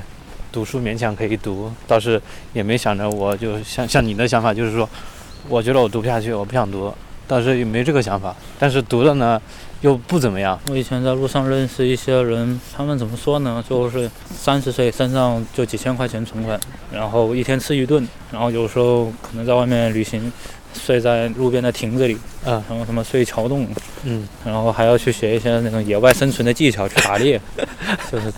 读书勉强可以读，倒是也没想着我就像像你的想法，就是说，我觉得我读不下去，我不想读，倒是也没这个想法。但是读了呢，又不怎么样。我以前在路上认识一些人，他们怎么说呢？就是三十岁身上就几千块钱存款，然后一天吃一顿，然后有时候可能在外面旅行，睡在路边的亭子里，嗯然后什么睡桥洞，嗯，然后还要去学一些那种野外生存的技巧，去打猎。就是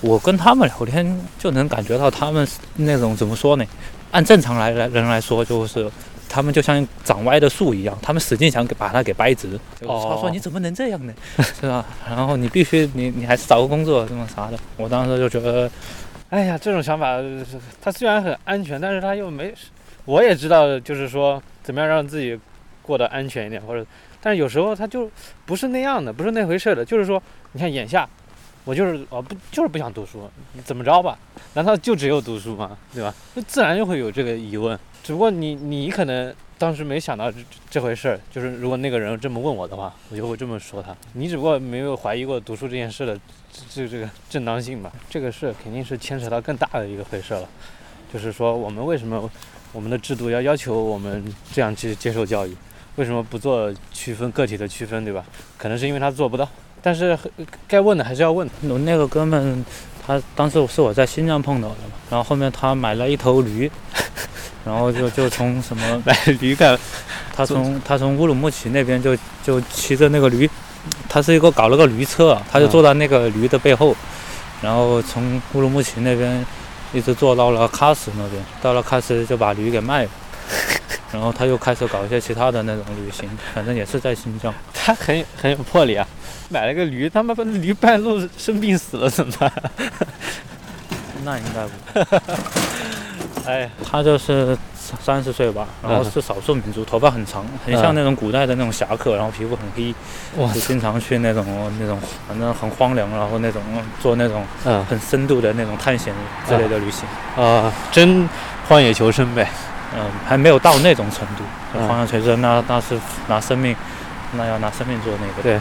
我跟他们聊天就能感觉到他们那种怎么说呢？按正常来来人来说，就是他们就像长歪的树一样，他们使劲想给把它给掰直。哦他说你怎么能这样呢？是吧？然后你必须你你还是找个工作什么啥的。我当时就觉得，哎呀，这种想法，他虽然很安全，但是他又没，我也知道，就是说怎么样让自己过得安全一点，或者，但是有时候他就不是那样的，不是那回事的。就是说，你看眼下，我就是我不就是不想读书，怎么着吧？难道就只有读书吗？对吧？那自然就会有这个疑问。只不过你你可能当时没想到这这回事儿，就是如果那个人这么问我的话，我就会这么说他。你只不过没有怀疑过读书这件事的这这这个正当性吧，这个事肯定是牵扯到更大的一个回事了，就是说我们为什么我们的制度要要求我们这样去接受教育，为什么不做区分个体的区分，对吧？可能是因为他做不到，但是该问的还是要问。我那个哥们，他当时是我在新疆碰到的嘛，然后后面他买了一头驴，然后就就从什么 买驴干，他从他从乌鲁木齐那边就就骑着那个驴，他是一个搞了个驴车，他就坐在那个驴的背后，然后从乌鲁木齐那边一直坐到了喀什那边，到了喀什就把驴给卖了，然后他又开始搞一些其他的那种旅行，反正也是在新疆。他很很有魄力啊！买了个驴，他妈的驴半路生病死了怎么办？那应该不，哎，他就是三十岁吧，然后嗯是少数民族，头发很长，很像那种古代的那种侠客，然后皮肤很黑，哇就经常去那种那种反正很荒凉，然后那种做那种嗯很深度的那种探险之类的旅行。啊，真荒野求生呗。嗯，还没有到那种程度。嗯荒野求生那那是拿生命，那要拿生命做那个。对。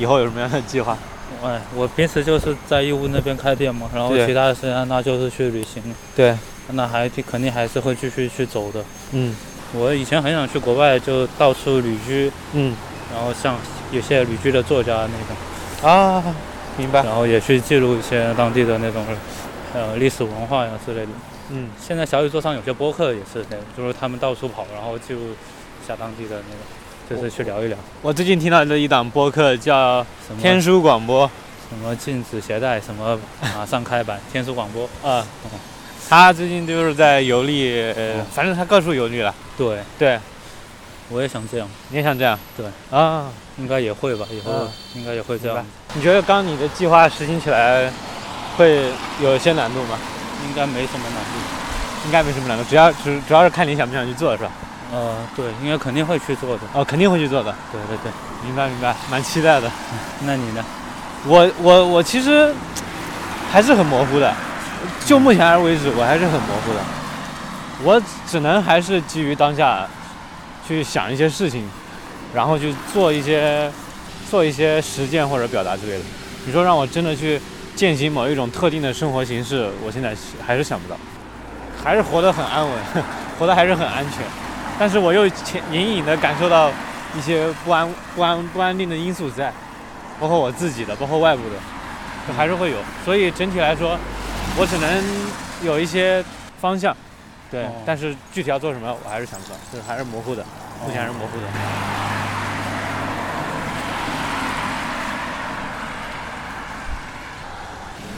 以后有什么样的计划？哎，我平时就是在义乌那边开店嘛，然后其他的时间那就是去旅行，对，那还肯定还是会继续去走的。嗯我以前很想去国外，就到处旅居，嗯然后像有些旅居的作家那种，啊，明白。然后也去记录一些当地的那种呃历史文化呀之类的。嗯现在小宇宙上有些播客也是就是他们到处跑，然后记录一下当地的那个，就是去聊一聊我最近听到的一档播客叫什么天书广播什么禁止携带，什么马上开版，天书广播。啊，他最近就是在游历，呃，反正他到处游历了。对，对，我也想这样，你也想这样？对啊，应该也会吧，以后嗯应该也会这样，你觉得刚你的计划实行起来会有一些难度吗？应该没什么难度。应该没什么难度，主要主主要是看你想不想去做，是吧？呃，对，应该肯定会去做的。哦，肯定会去做的。对对对，明白明白，蛮期待的。那你呢？我我我其实还是很模糊的，就目前而为止，我还是很模糊的。我只能还是基于当下去想一些事情，然后去做一些做一些实践或者表达之类的。你说让我真的去践行某一种特定的生活形式，我现在还是想不到，还是活得很安稳，活得还是很安全。但是我又潜隐隐的感受到一些不安、不安、不安定的因素在。包括我自己的，包括外部的，就还是会有。所以整体来说，我只能有一些方向，对，哦。但是具体要做什么，我还是想不到，就是还是模糊的，目前还是模糊的。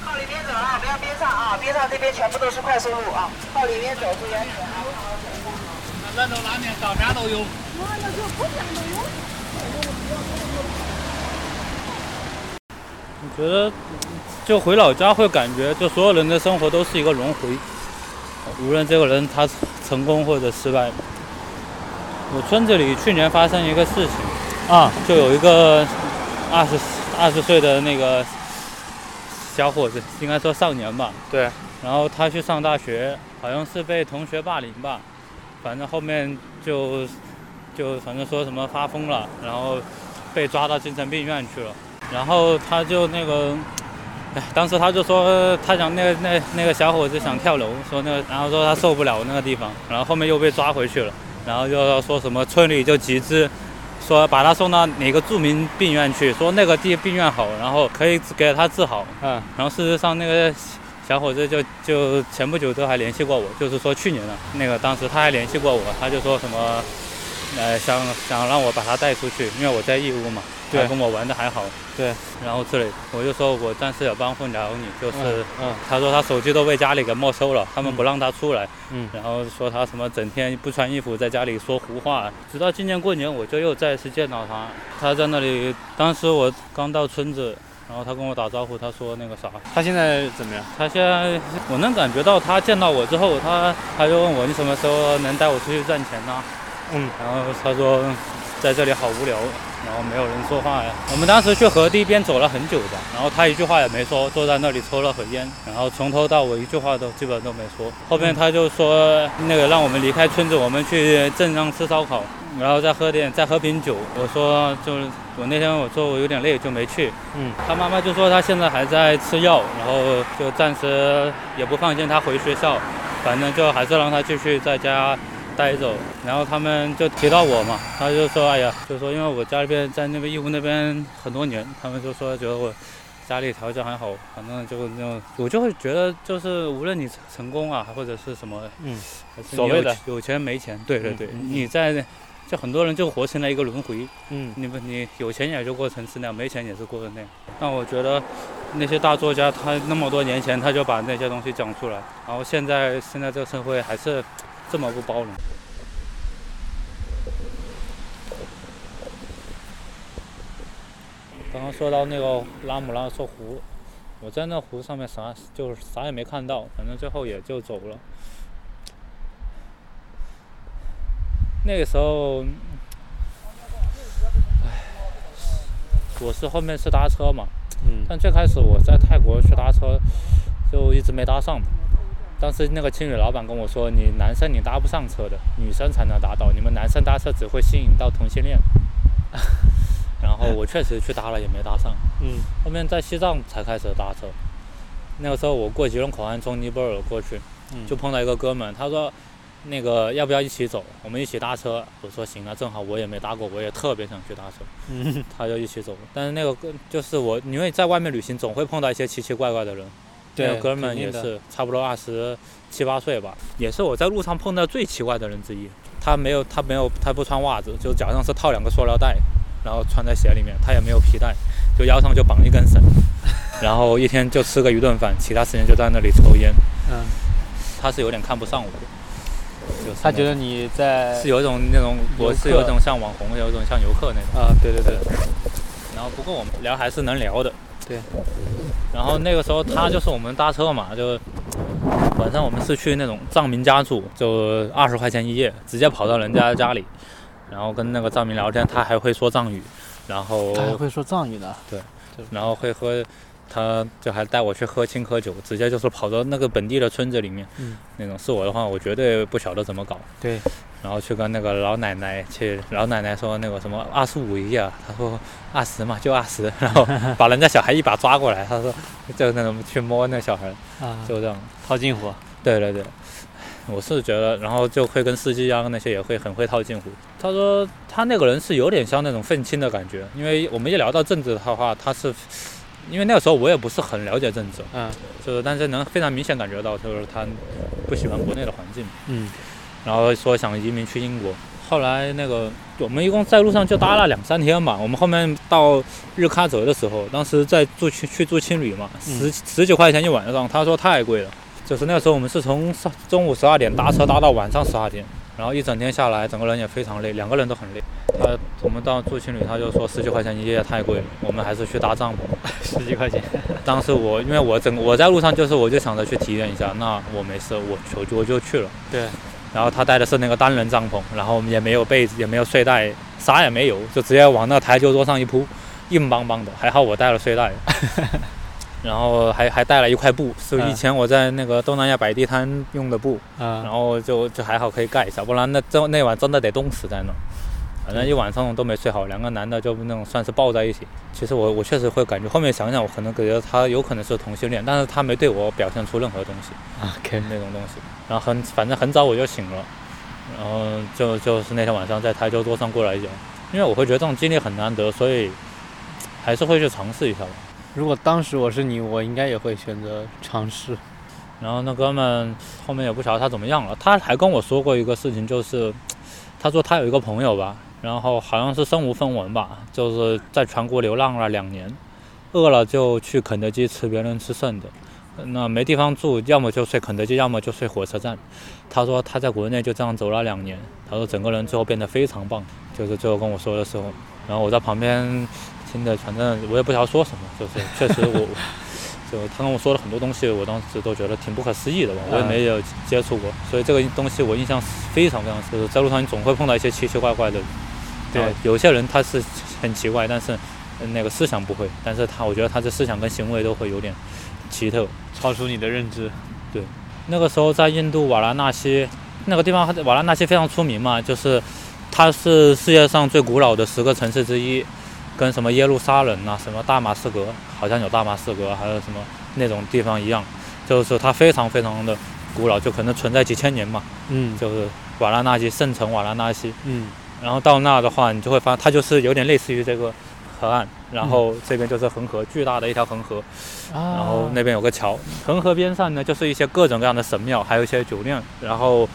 靠里面走啊，不要边上啊，边上这边全部都是快速路啊，靠里面走，注意安全啊。那种拉面到哪都有。我觉得就回老家会感觉，就所有人的生活都是一个轮回，无论这个人他成功或者失败。我村子里去年发生一个事情，啊，就有一个二十二十岁的那个小伙子，应该说少年吧，对，然后他去上大学，好像是被同学霸凌吧，反正后面就就反正说什么发疯了，然后被抓到精神病院去了，然后他就那个。哎，当时他就说他想那个那那个小伙子想跳楼，说那个，然后说他受不了那个地方，然后后面又被抓回去了，然后又要说什么村里就集资，说把他送到哪个著名病院去，说那个地病院好，然后可以给他治好，嗯，然后事实上，那个小伙子就就前不久都还联系过我，就是说去年了，那个当时他还联系过我，他就说什么，呃，想想让我把他带出去，因为我在义乌嘛，对他跟我玩的还好，对，然后之类，我就说我暂时有帮不了你，就是、嗯他说他手机都被家里给没收了，他们不让他出来，嗯然后说他什么整天不穿衣服在家里说胡话，直到今年过年我就又再次见到他，他在那里，当时我刚到村子。然后他跟我打招呼，他说那个啥，他现在怎么样？他现在我能感觉到他见到我之后，他他就问我你什么时候能带我出去赚钱呢、嗯，然后他说在这里好无聊，然后没有人说话呀。我们当时去河堤边走了很久吧，然后他一句话也没说，坐在那里抽了盒烟，然后从头到尾一句话都基本都没说。后面他就说那个让我们离开村子，我们去镇上吃烧烤，然后再喝点再喝瓶酒。我说就是我那天我说我有点累就没去。嗯，他妈妈就说他现在还在吃药，然后就暂时也不放心他回学校，反正就还是让他继续在家。带走，然后他们就提到我嘛，他就说，哎呀，就说因为我家里边在那边义乌那边很多年，他们就说觉得我家里条件还好，反正就那种，我就会觉得就是无论你成功啊，或者是什么，嗯，所谓的有钱没钱，对对对，你在就很多人就活成了一个轮回，嗯，你不你有钱也就过成是那样，没钱也是过的那样。那我觉得那些大作家他那么多年前他就把那些东西讲出来，然后现在现在这个社会还是。这么不包容。刚刚说到那个拉姆拉措湖，我在那湖上面啥就是啥也没看到，反正最后也就走了。那个时候，唉，我是后面是搭车嘛，嗯，但最开始我在泰国去搭车，就一直没搭上。当时那个青旅老板跟我说：“你男生你搭不上车的，女生才能搭到。你们男生搭车只会吸引到同性恋。”然后我确实去搭了，也没搭上。嗯。后面在西藏才开始搭车。那个时候我过吉隆口岸从尼泊尔过去，就碰到一个哥们，他说：“那个要不要一起走？我们一起搭车。”我说：“行啊，正好我也没搭过，我也特别想去搭车。”嗯。他就一起走。但是那个哥就是我，因为在外面旅行总会碰到一些奇奇怪怪的人。对，哥们也是差不多二十七八岁吧，也是我在路上碰到最奇怪的人之一。他没有，他没有，他不穿袜子，就脚上是套两个塑料袋，然后穿在鞋里面。他也没有皮带，就腰上就绑一根绳，然后一天就吃个一顿饭，其他时间就在那里抽烟。嗯，他是有点看不上我，就他觉得你在是有一种那种，我是有一种像网红，有一种像游客那种。啊，对对对。然后不过我们聊还是能聊的。对，然后那个时候他就是我们搭车嘛，就晚上我们是去那种藏民家住，就二十块钱一夜，直接跑到人家家里，然后跟那个藏民聊天，他还会说藏语，然后他还会说藏语的，对，然后会喝，他就还带我去喝青稞酒，直接就是跑到那个本地的村子里面，嗯，那种是我的话，我绝对不晓得怎么搞，对。然后去跟那个老奶奶去，老奶奶说那个什么二十五一啊，他说二十嘛就二十，然后把人家小孩一把抓过来，他说就那种去摸那小孩，啊，就这样套近乎。对对对，我是觉得，然后就会跟司机啊那些也会很会套近乎。他说他那个人是有点像那种愤青的感觉，因为我们一聊到政治的话，他是因为那个时候我也不是很了解政治，嗯，就是但是能非常明显感觉到就是他不喜欢国内的环境，嗯。然后说想移民去英国，后来那个我们一共在路上就搭了两三天吧。我们后面到日喀则的时候，当时在住去去住青旅嘛，十十几块钱一晚上，他说太贵了。就是那个时候我们是从上中午十二点搭车搭到晚上十二点，然后一整天下来，整个人也非常累，两个人都很累。他我们到住青旅，他就说十几块钱一夜太贵了，我们还是去搭帐篷。十几块钱。当时我因为我整我在路上就是我就想着去体验一下，那我没事，我我我就去了。对。然后他带的是那个单人帐篷，然后也没有被子，也没有睡袋，啥也没有，就直接往那台球桌上一铺，硬邦邦的。还好我带了睡袋，然后还还带了一块布，是以前我在那个东南亚摆地摊用的布，嗯然后就就还好可以盖一下，不然那真那晚真的得冻死在那。反正一晚上都没睡好，两个男的就那种算是抱在一起。其实我我确实会感觉，后面想想我可能感觉得他有可能是同性恋，但是他没对我表现出任何东西啊，那种东西。然后很反正很早我就醒了，然后就就是那天晚上在台球桌上过来一脚，因为我会觉得这种经历很难得，所以还是会去尝试一下吧。如果当时我是你，我应该也会选择尝试。然后那哥们后面也不晓得他怎么样了，他还跟我说过一个事情，就是他说他有一个朋友吧。然后好像是身无分文吧，就是在全国流浪了两年，饿了就去肯德基吃别人吃剩的，那没地方住，要么就睡肯德基，要么就睡火车站。他说他在国内就这样走了两年，他说整个人最后变得非常棒，就是最后跟我说的时候，然后我在旁边听的，反正我也不知道说什么，就是确实我，就他跟我说了很多东西，我当时都觉得挺不可思议的吧，我也没有接触过，所以这个东西我印象非常非常深，在路上你总会碰到一些奇奇怪怪的。对有些人他是很奇怪，但是呃那个思想不会，但是他我觉得他的思想跟行为都会有点奇特。超出你的认知。对那个时候在印度瓦拉纳西那个地方，瓦拉纳西非常出名嘛，就是它是世界上最古老的十个城市之一，跟什么耶路撒冷啊、什么大马士革，好像有大马士革，还有什么那种地方一样，就是它非常非常的古老，就可能存在几千年嘛，嗯就是瓦拉纳西圣城瓦拉纳西。嗯然后到那的话，你就会发现它就是有点类似于这个河岸，然后这边就是恒河，巨大的一条恒河，啊，然后那边有个桥，恒河边上呢就是一些各种各样的神庙，还有一些酒店，然后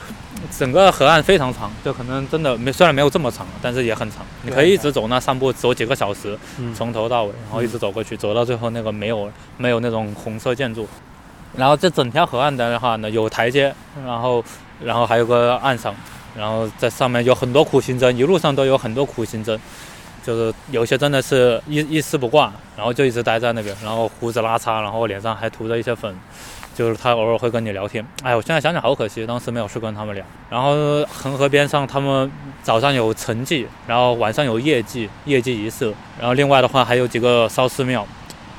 整个河岸非常长，就可能真的没虽然没有这么长，但是也很长，你可以一直走那散步，走几个小时，嗯。从头到尾，然后一直走过去，走到最后那个没有没有那种红色建筑，然后这整条河岸的话呢有台阶，然后然后还有个岸上，然后在上面有很多苦行僧，一路上都有很多苦行僧。就是有些真的是一一丝不挂，然后就一直待在那边，然后胡子拉碴，然后脸上还涂着一些粉，就是他偶尔会跟你聊天。哎，我现在想想好可惜，当时没有去跟他们聊。然后恒河边上，他们早上有晨祭，然后晚上有夜祭，夜祭仪式。然后另外的话还有几个烧尸庙，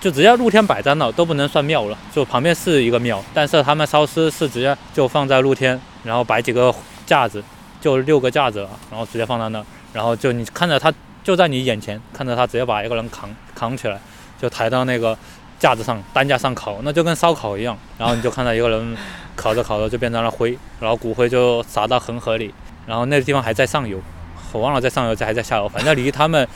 就直接露天摆在那都不能算庙了，就旁边是一个庙，但是他们烧尸是直接就放在露天，然后摆几个架子，就六个架子，然后直接放在那，然后就你看着他就在你眼前，看着他直接把一个人扛扛起来，就抬到那个架子上担架上烤，那就跟烧烤一样。然后你就看到一个人烤着烤着就变成了灰，然后骨灰就撒到恒河里，然后那个地方还在上游，我忘了在上游还在下游，反正离他们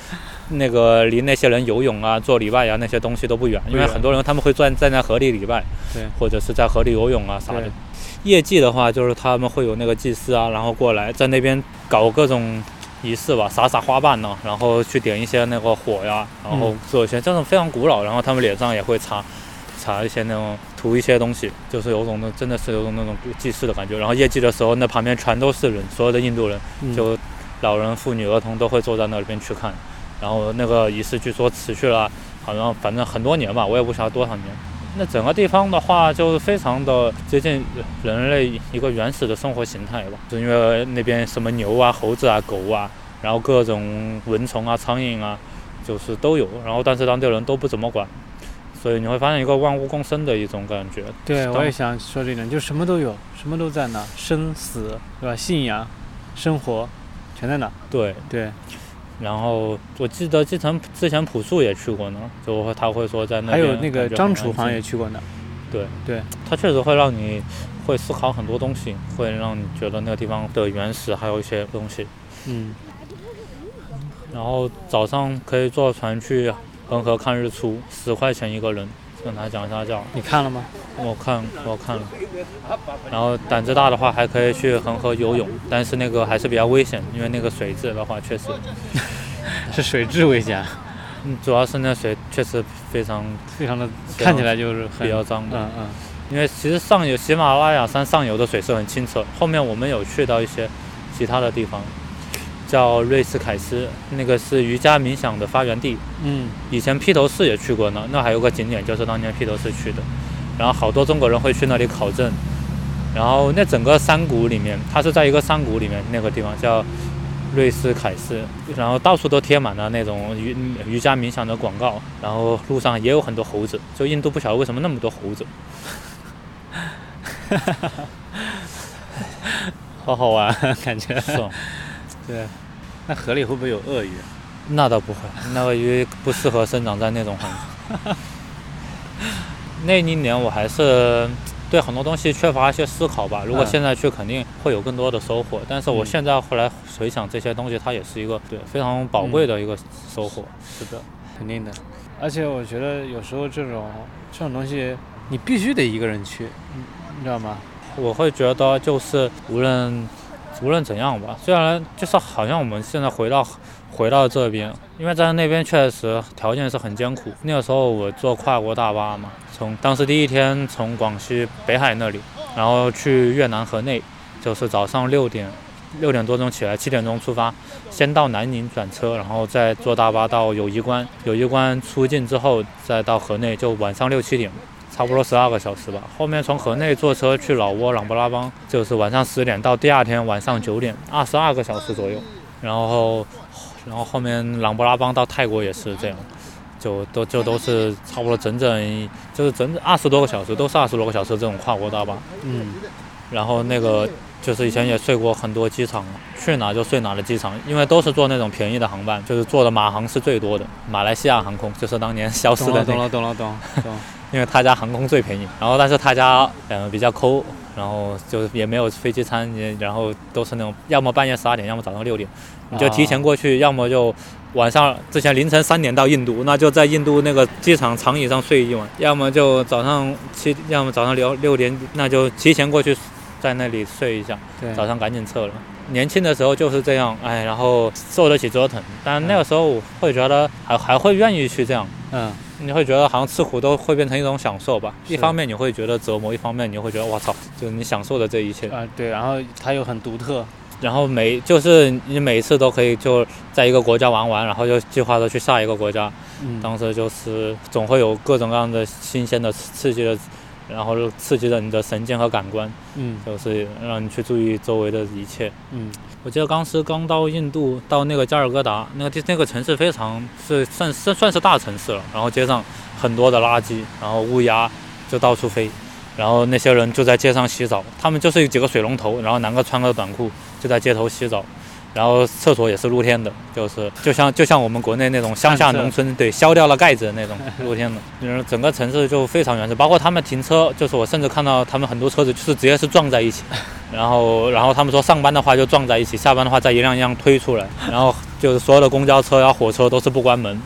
那个离那些人游泳啊、做礼拜啊那些东西都不远，因为很多人他们会站站在河里礼拜，对，或者是在河里游泳啊啥的对。业绩的话，就是他们会有那个祭司啊，然后过来在那边搞各种仪式吧，撒撒花瓣呢、然后去点一些那个火呀，然后嗯做一些这种非常古老，然后他们脸上也会擦擦一些那种涂一些东西，就是有种那真的是有种那种祭祀的感觉。然后夜祭的时候，那旁边全都是人，所有的印度人，嗯就老人、妇女、儿童都会坐在那边去看。然后那个仪式据说持续了好像反正很多年吧，我也不晓得多少年。那整个地方的话，就是非常的接近人类一个原始的生活形态吧，就因为那边什么牛啊、猴子啊、狗啊，然后各种蚊虫啊、苍蝇啊，就是都有。然后但是当地人都不怎么管，所以你会发现一个万物共生的一种感觉。对，我也想说这点，就什么都有，什么都在那，生死对吧？信仰、生活，全在那。对，对，然后我记得之前之前朴树也去过呢，就他会说在那边还有那个张楚好像也去过那。对。对，他确实会让你会思考很多东西，会让你觉得那个地方的原始还有一些东西。嗯，然后早上可以坐船去恒河看日出，十块钱一个人，跟他讲一下价。你看了吗？我看我看了，然后胆子大的话还可以去恒河游泳，但是那个还是比较危险，因为那个水质的话确实，是水质危险，嗯，主要是那水确实非常非常的看起来就是很比较脏的。嗯嗯因为其实上游喜马拉雅山上游的水是很清澈，后面我们有去到一些其他的地方，叫瑞斯凯斯，那个是瑜伽冥想的发源地。嗯以前披头士也去过呢，那还有个景点就是当年披头士去的，然后好多中国人会去那里考证。然后那整个山谷里面，它是在一个山谷里面，那个地方叫瑞斯凯斯，然后到处都贴满了那种瑜瑜伽冥想的广告，然后路上也有很多猴子，就印度不晓得为什么那么多猴子。好好玩，感觉。是哦，对，那河里会不会有鳄鱼？那倒不会，那个鱼不适合生长在那种环境。那一年我还是对很多东西缺乏一些思考吧。如果嗯现在去，肯定会有更多的收获。但是我嗯现在后来回想这些东西，它也是一个对非常宝贵的一个收获。是的，肯定的。而且我觉得有时候这种这种东西，你必须得一个人去，你你知道吗？我会觉得就是无论无论怎样吧，虽然就是好像我们现在回到回到这边，因为在那边确实条件是很艰苦。那个时候我坐跨国大巴嘛，从当时第一天从广西北海那里，然后去越南河内，就是早上六点六点多钟起来，七点钟出发，先到南宁转车，然后再坐大巴到友谊关，友谊关出境之后再到河内，就晚上六七点。差不多十二个小时吧。后面从河内坐车去老挝琅勃拉邦，就是晚上十点到第二天晚上九点，二十二个小时左右。然后然后后面琅勃拉邦到泰国也是这样，就都就都是差不多整整就是整整二十多个小时，都是二十多个小时这种跨国大巴。嗯然后那个就是以前也睡过很多机场，去哪就睡哪的机场，因为都是坐那种便宜的航班，就是坐的马航是最多的，马来西亚航空就是当年消失懂了懂了懂了懂懂。因为他家航空最便宜，然后但是他家嗯、呃比较抠，然后就也没有飞机餐，也然后都是那种要么半夜十二点，要么早上六点，你就提前过去，要么就晚上之前凌晨三点到印度，那就在印度那个机场长椅上睡一晚，要么就早上七，要么早上六六点，那就提前过去，在那里睡一下，对，早上赶紧撤了。年轻的时候就是这样，哎，然后受得起折腾，但那个时候我会觉得还还会愿意去这样。嗯你会觉得好像吃苦都会变成一种享受吧？一方面你会觉得折磨，一方面你会觉得我操，就是你享受的这一切。啊对，然后它又很独特。然后每就是你每一次都可以就在一个国家玩完，然后就计划着去下一个国家。嗯当时就是总会有各种各样的新鲜的刺激的，然后刺激着你的神经和感官，嗯。就是让你去注意周围的一切。嗯。我记得当时刚到印度，到那个加尔各答，那个地那个城市非常是算算算是大城市了，然后街上很多的垃圾，然后乌鸦就到处飞，然后那些人就在街上洗澡，他们就是有几个水龙头，然后男的穿个短裤就在街头洗澡，然后厕所也是露天的，就是就像就像我们国内那种乡下农村对削掉了盖子的那种 露天的，就是整个城市就非常原始，包括他们停车，就是我甚至看到他们很多车子就是直接是撞在一起。然后，然后他们说上班的话就撞在一起，下班的话再一辆一辆推出来。然后就是所有的公交车呀、火车都是不关门，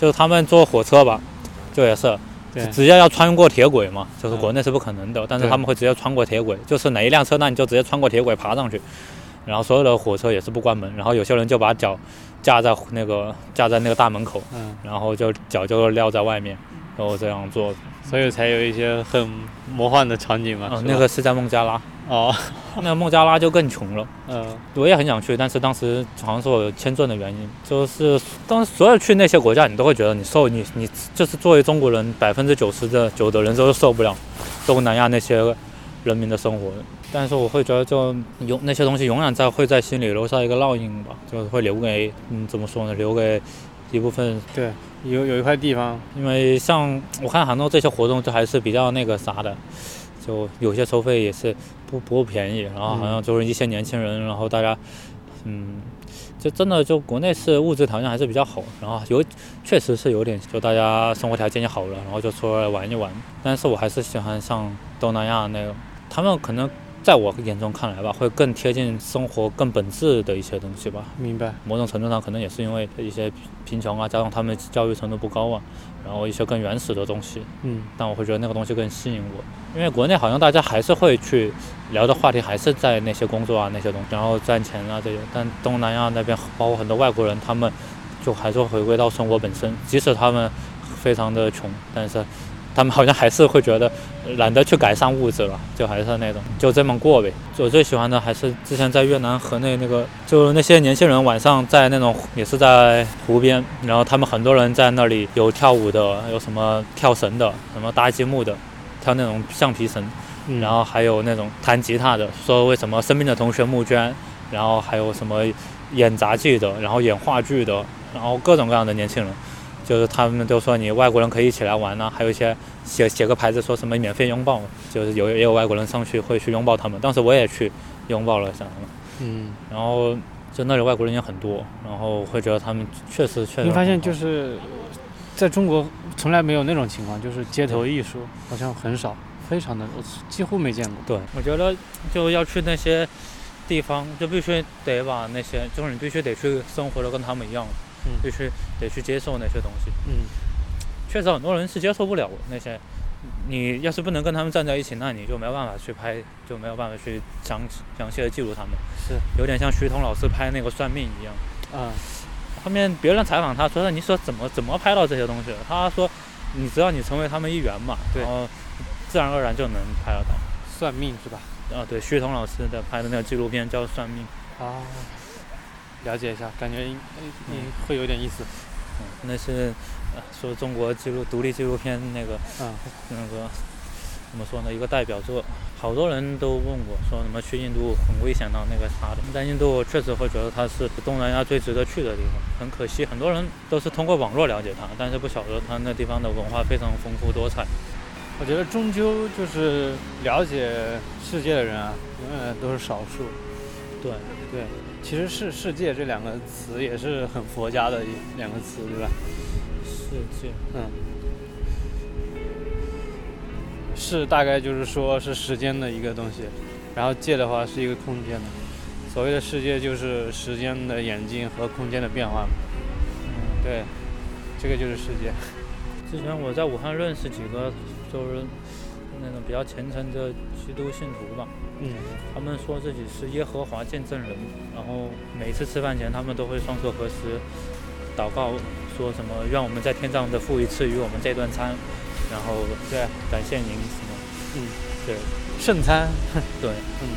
就是他们坐火车吧，就也是对直接要穿过铁轨嘛，就是嗯国内是不可能的，但是他们会直接穿过铁轨，就是哪一辆车那你就直接穿过铁轨爬上去。然后所有的火车也是不关门，然后有些人就把脚架在那个架在那个大门口，嗯，然后就脚就撂在外面，然后这样做。所以才有一些很魔幻的场景嘛。嗯、那个是在孟加拉，哦，那孟加拉就更穷了。嗯我也很想去，但是当时好像是我有签证的原因，就是当时所有去那些国家，你都会觉得你受你你就是作为中国人，百分之九十的九的人都受不了东南亚那些人民的生活。但是我会觉得就永那些东西永远在会在心里留下一个烙印吧，就是会留给嗯怎么说呢，留给一部分对，有有一块地方，因为像我看杭州这些活动，就还是比较那个啥的，就有些收费也是不不便宜，然后好像就是一些年轻人，然后大家，嗯，就真的就国内是物质条件还是比较好，然后有确实是有点就大家生活条件也好了，然后就出来玩一玩。但是我还是喜欢像东南亚那种，他们可能在我眼中看来吧，会更贴近生活更本质的一些东西吧。明白？某种程度上可能也是因为一些贫穷啊，加上他们教育程度不高啊，然后一些更原始的东西，嗯但我会觉得那个东西更吸引我。因为国内好像大家还是会去聊的话题还是在那些工作啊那些东西，然后赚钱啊这些，但东南亚那边包括很多外国人，他们就还是回归到生活本身，即使他们非常的穷，但是他们好像还是会觉得懒得去改善物质了，就还是那种就这么过呗。我最喜欢的还是之前在越南河内那个，就那些年轻人晚上在那种也是在湖边，然后他们很多人在那里有跳舞的，有什么跳绳的，什么搭积木的，跳那种橡皮绳，嗯，然后还有那种弹吉他的，说为什么生病的同学募捐，然后还有什么演杂技的，然后演话剧的，然后各种各样的年轻人，就是他们都说你外国人可以一起来玩呐、还有一些写写个牌子说什么免费拥抱，就是有也有外国人上去会去拥抱他们，当时我也去拥抱了一下他们，嗯，然后就那里外国人也很多，然后会觉得他们确实确实你发现就是在中国从来没有那种情况，就是街头艺术好像很少，非常的我几乎没见过。对，我觉得就要去那些地方，就必须得把那些，就是你必须得去生活的跟他们一样，嗯必须得去接受那些东西。嗯，确实很多人是接受不了那些，你要是不能跟他们站在一起，那你就没有办法去拍，就没有办法去详详细的记录他们。是，有点像徐彤老师拍那个算命一样。啊，后面别人采访他说：“你说怎么怎么拍到这些东西？”他说：“你只要你成为他们一员嘛，对然后自然而然就能拍得到。”算命是吧？啊，对，徐彤老师的拍的那个纪录片叫《算命》，啊，了解一下，感觉应嗯会有点意思。嗯，那是呃说中国纪录独立纪录片那个嗯那个怎么说呢，一个代表作。好多人都问我说，什么去印度很危险的那个啥的。但印度确实会觉得它是东南亚最值得去的地方。很可惜，很多人都是通过网络了解它，但是不晓得它那地方的文化非常丰富多彩。我觉得终究就是了解世界的人啊，永远都是少数。对对，其实是“世界”这两个词也是很佛家的一两个词，对吧？世界，嗯，是大概就是说是时间的一个东西，然后界的话是一个空间的。所谓的世界就是时间的演进和空间的变化嘛。嗯，对，这个就是世界。之前我在武汉认识几个，就是那种比较虔诚的基督信徒吧。嗯，他们说自己是耶和华见证人，然后每次吃饭前他们都会双手合十，祷告，说什么让我们在天上的父一次与我们这顿餐，然后对，感谢您什么，嗯，对，圣餐，对，嗯，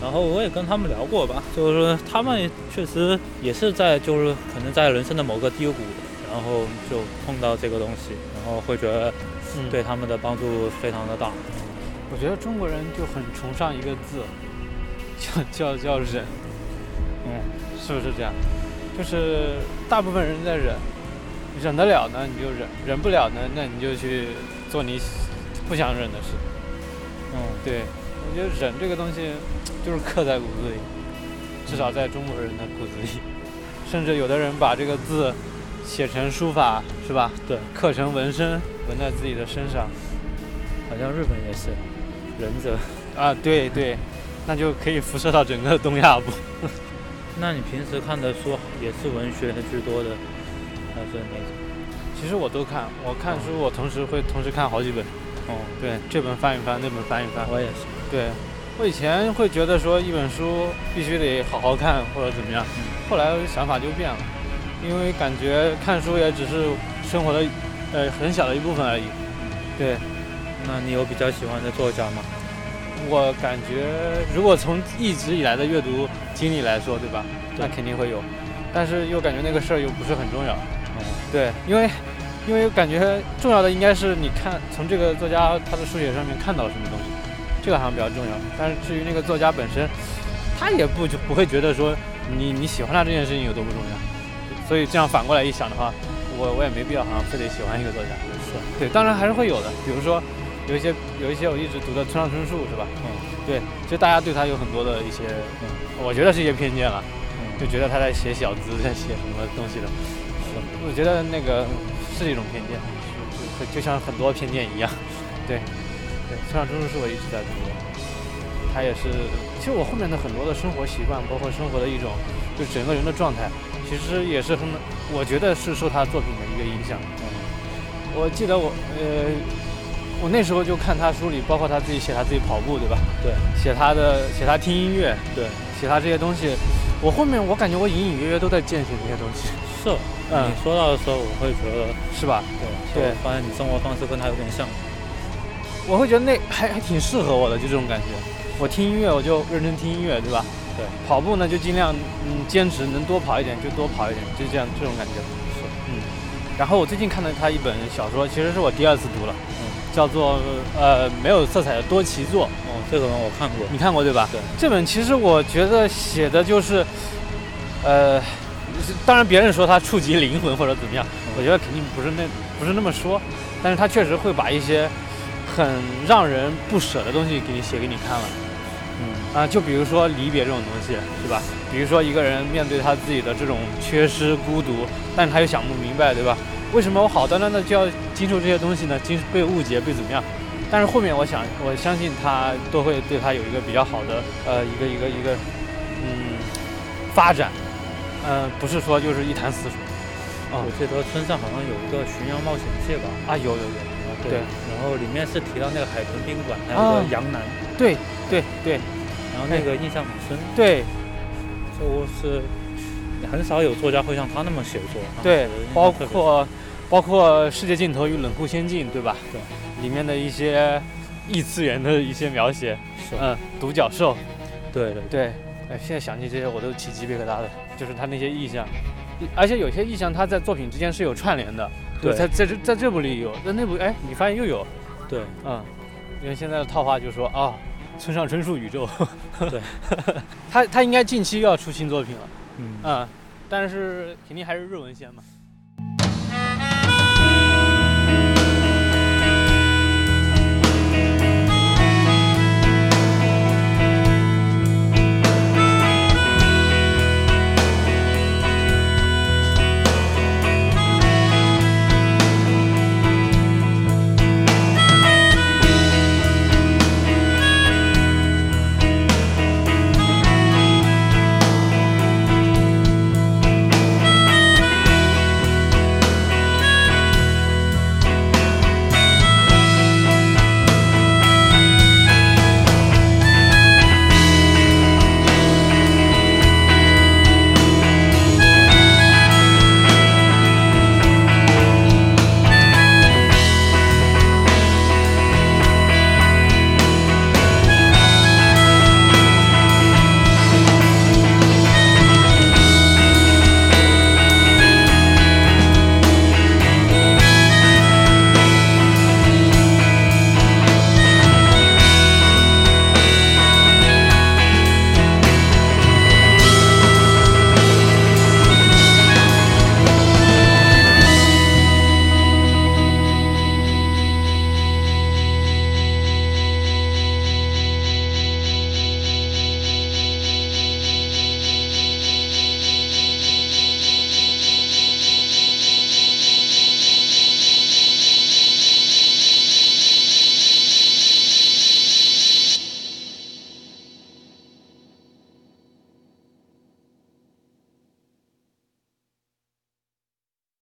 然后我也跟他们聊过吧，就是说他们确实也是在就是可能在人生的某个低谷，然后就碰到这个东西，然后会觉得嗯。对他们的帮助非常的大。我觉得中国人就很崇尚一个字，叫叫叫忍，嗯，是不是这样？就是大部分人在忍，忍得了呢你就忍，忍不了呢那你就去做你不想忍的事。嗯，对，我觉得忍这个东西就是刻在骨子里，至少在中国人的骨子里，甚至有的人把这个字写成书法，是吧？对，刻成纹身，纹在自己的身上。好像日本也是忍者。啊，对对，那就可以辐射到整个东亚部。那你平时看的书也是文学居多的，还是哪种？其实我都看，我看书我同时会同时看好几本。哦，对，这本翻一翻，那本翻一翻。我也是。对，我以前会觉得说一本书必须得好好看或者怎么样，后来想法就变了，因为感觉看书也只是生活的呃很小的一部分而已。对，那你有比较喜欢的作家吗？我感觉如果从一直以来的阅读经历来说，对吧？对那肯定会有，但是又感觉那个事儿又不是很重要。嗯，对，因为因为感觉重要的应该是你看从这个作家他的书写上面看到了什么东西，这个好像比较重要。但是至于那个作家本身，他也不就不会觉得说你你喜欢他这件事情有多不重要。所以这样反过来一想的话，我我也没必要好像非得喜欢一个作家。是，对，当然还是会有的，比如说有一些有一些我一直读的村上春树是吧？嗯。对，其实大家对他有很多的一些，嗯。我觉得是一些偏见了，嗯，就觉得他在写小资，在写什么东西的。是，我觉得那个是一种偏见，就就像很多偏见一样。对，对，村上春树是我一直在读的，他也是，其实我后面的很多的生活习惯，包括生活的一种，就整个人的状态，其实也是很，我觉得是受他作品的一个影响。嗯。我记得我呃，我那时候就看他书里，包括他自己写他自己跑步，对吧？对写他的写他听音乐，对，写他这些东西，我后面我感觉我隐隐约约都在践行这些东西，是。嗯你说到的时候，我会觉得，是吧？对，对我发现你生活方式跟他有点像。我会觉得那还还挺适合我的，就这种感觉。我听音乐我就认真听音乐，对吧？对。跑步呢就尽量嗯坚持，能多跑一点就多跑一点，就这样这种感觉。是。嗯。然后我最近看了他一本小说，其实是我第二次读了，嗯，叫做呃没有色彩的多奇作，哦，这个我看过。你看过对吧？对。这本其实我觉得写的就是，呃，当然别人说他触及灵魂或者怎么样，我觉得肯定不是那不是那么说，但是他确实会把一些很让人不舍的东西给你写给你看了。嗯啊，就比如说离别这种东西，是吧？比如说一个人面对他自己的这种缺失、孤独，但是他又想不明白，对吧？为什么我好端端的就要经受这些东西呢？经被误解，被怎么样？但是后面我想，我相信他都会对他有一个比较好的，呃，一个一个一个，嗯，发展。嗯、不是说就是一潭死水。哦我记得村上好像有一个《巡洋冒险记》吧？啊，有有有，对对然后里面是提到那个海豚宾馆，还有啊个杨楠，对对对然后那个印象很深，对就是很少有作家会像他那么写作对包括包括世界尽头与冷酷仙境对吧？对。里面的一些异次元的一些描写嗯独角兽。对对对。哎现在想起这些我都起鸡皮疙瘩了就是他那些意象。而且有些意象他在作品之间是有串联的对。在在这在这部里有在那部哎你发现又有。对。嗯因为现在的套话就是说啊村上春树宇宙。对。他他应该近期又要出新作品了。嗯。但是肯定还是瑞文先嘛。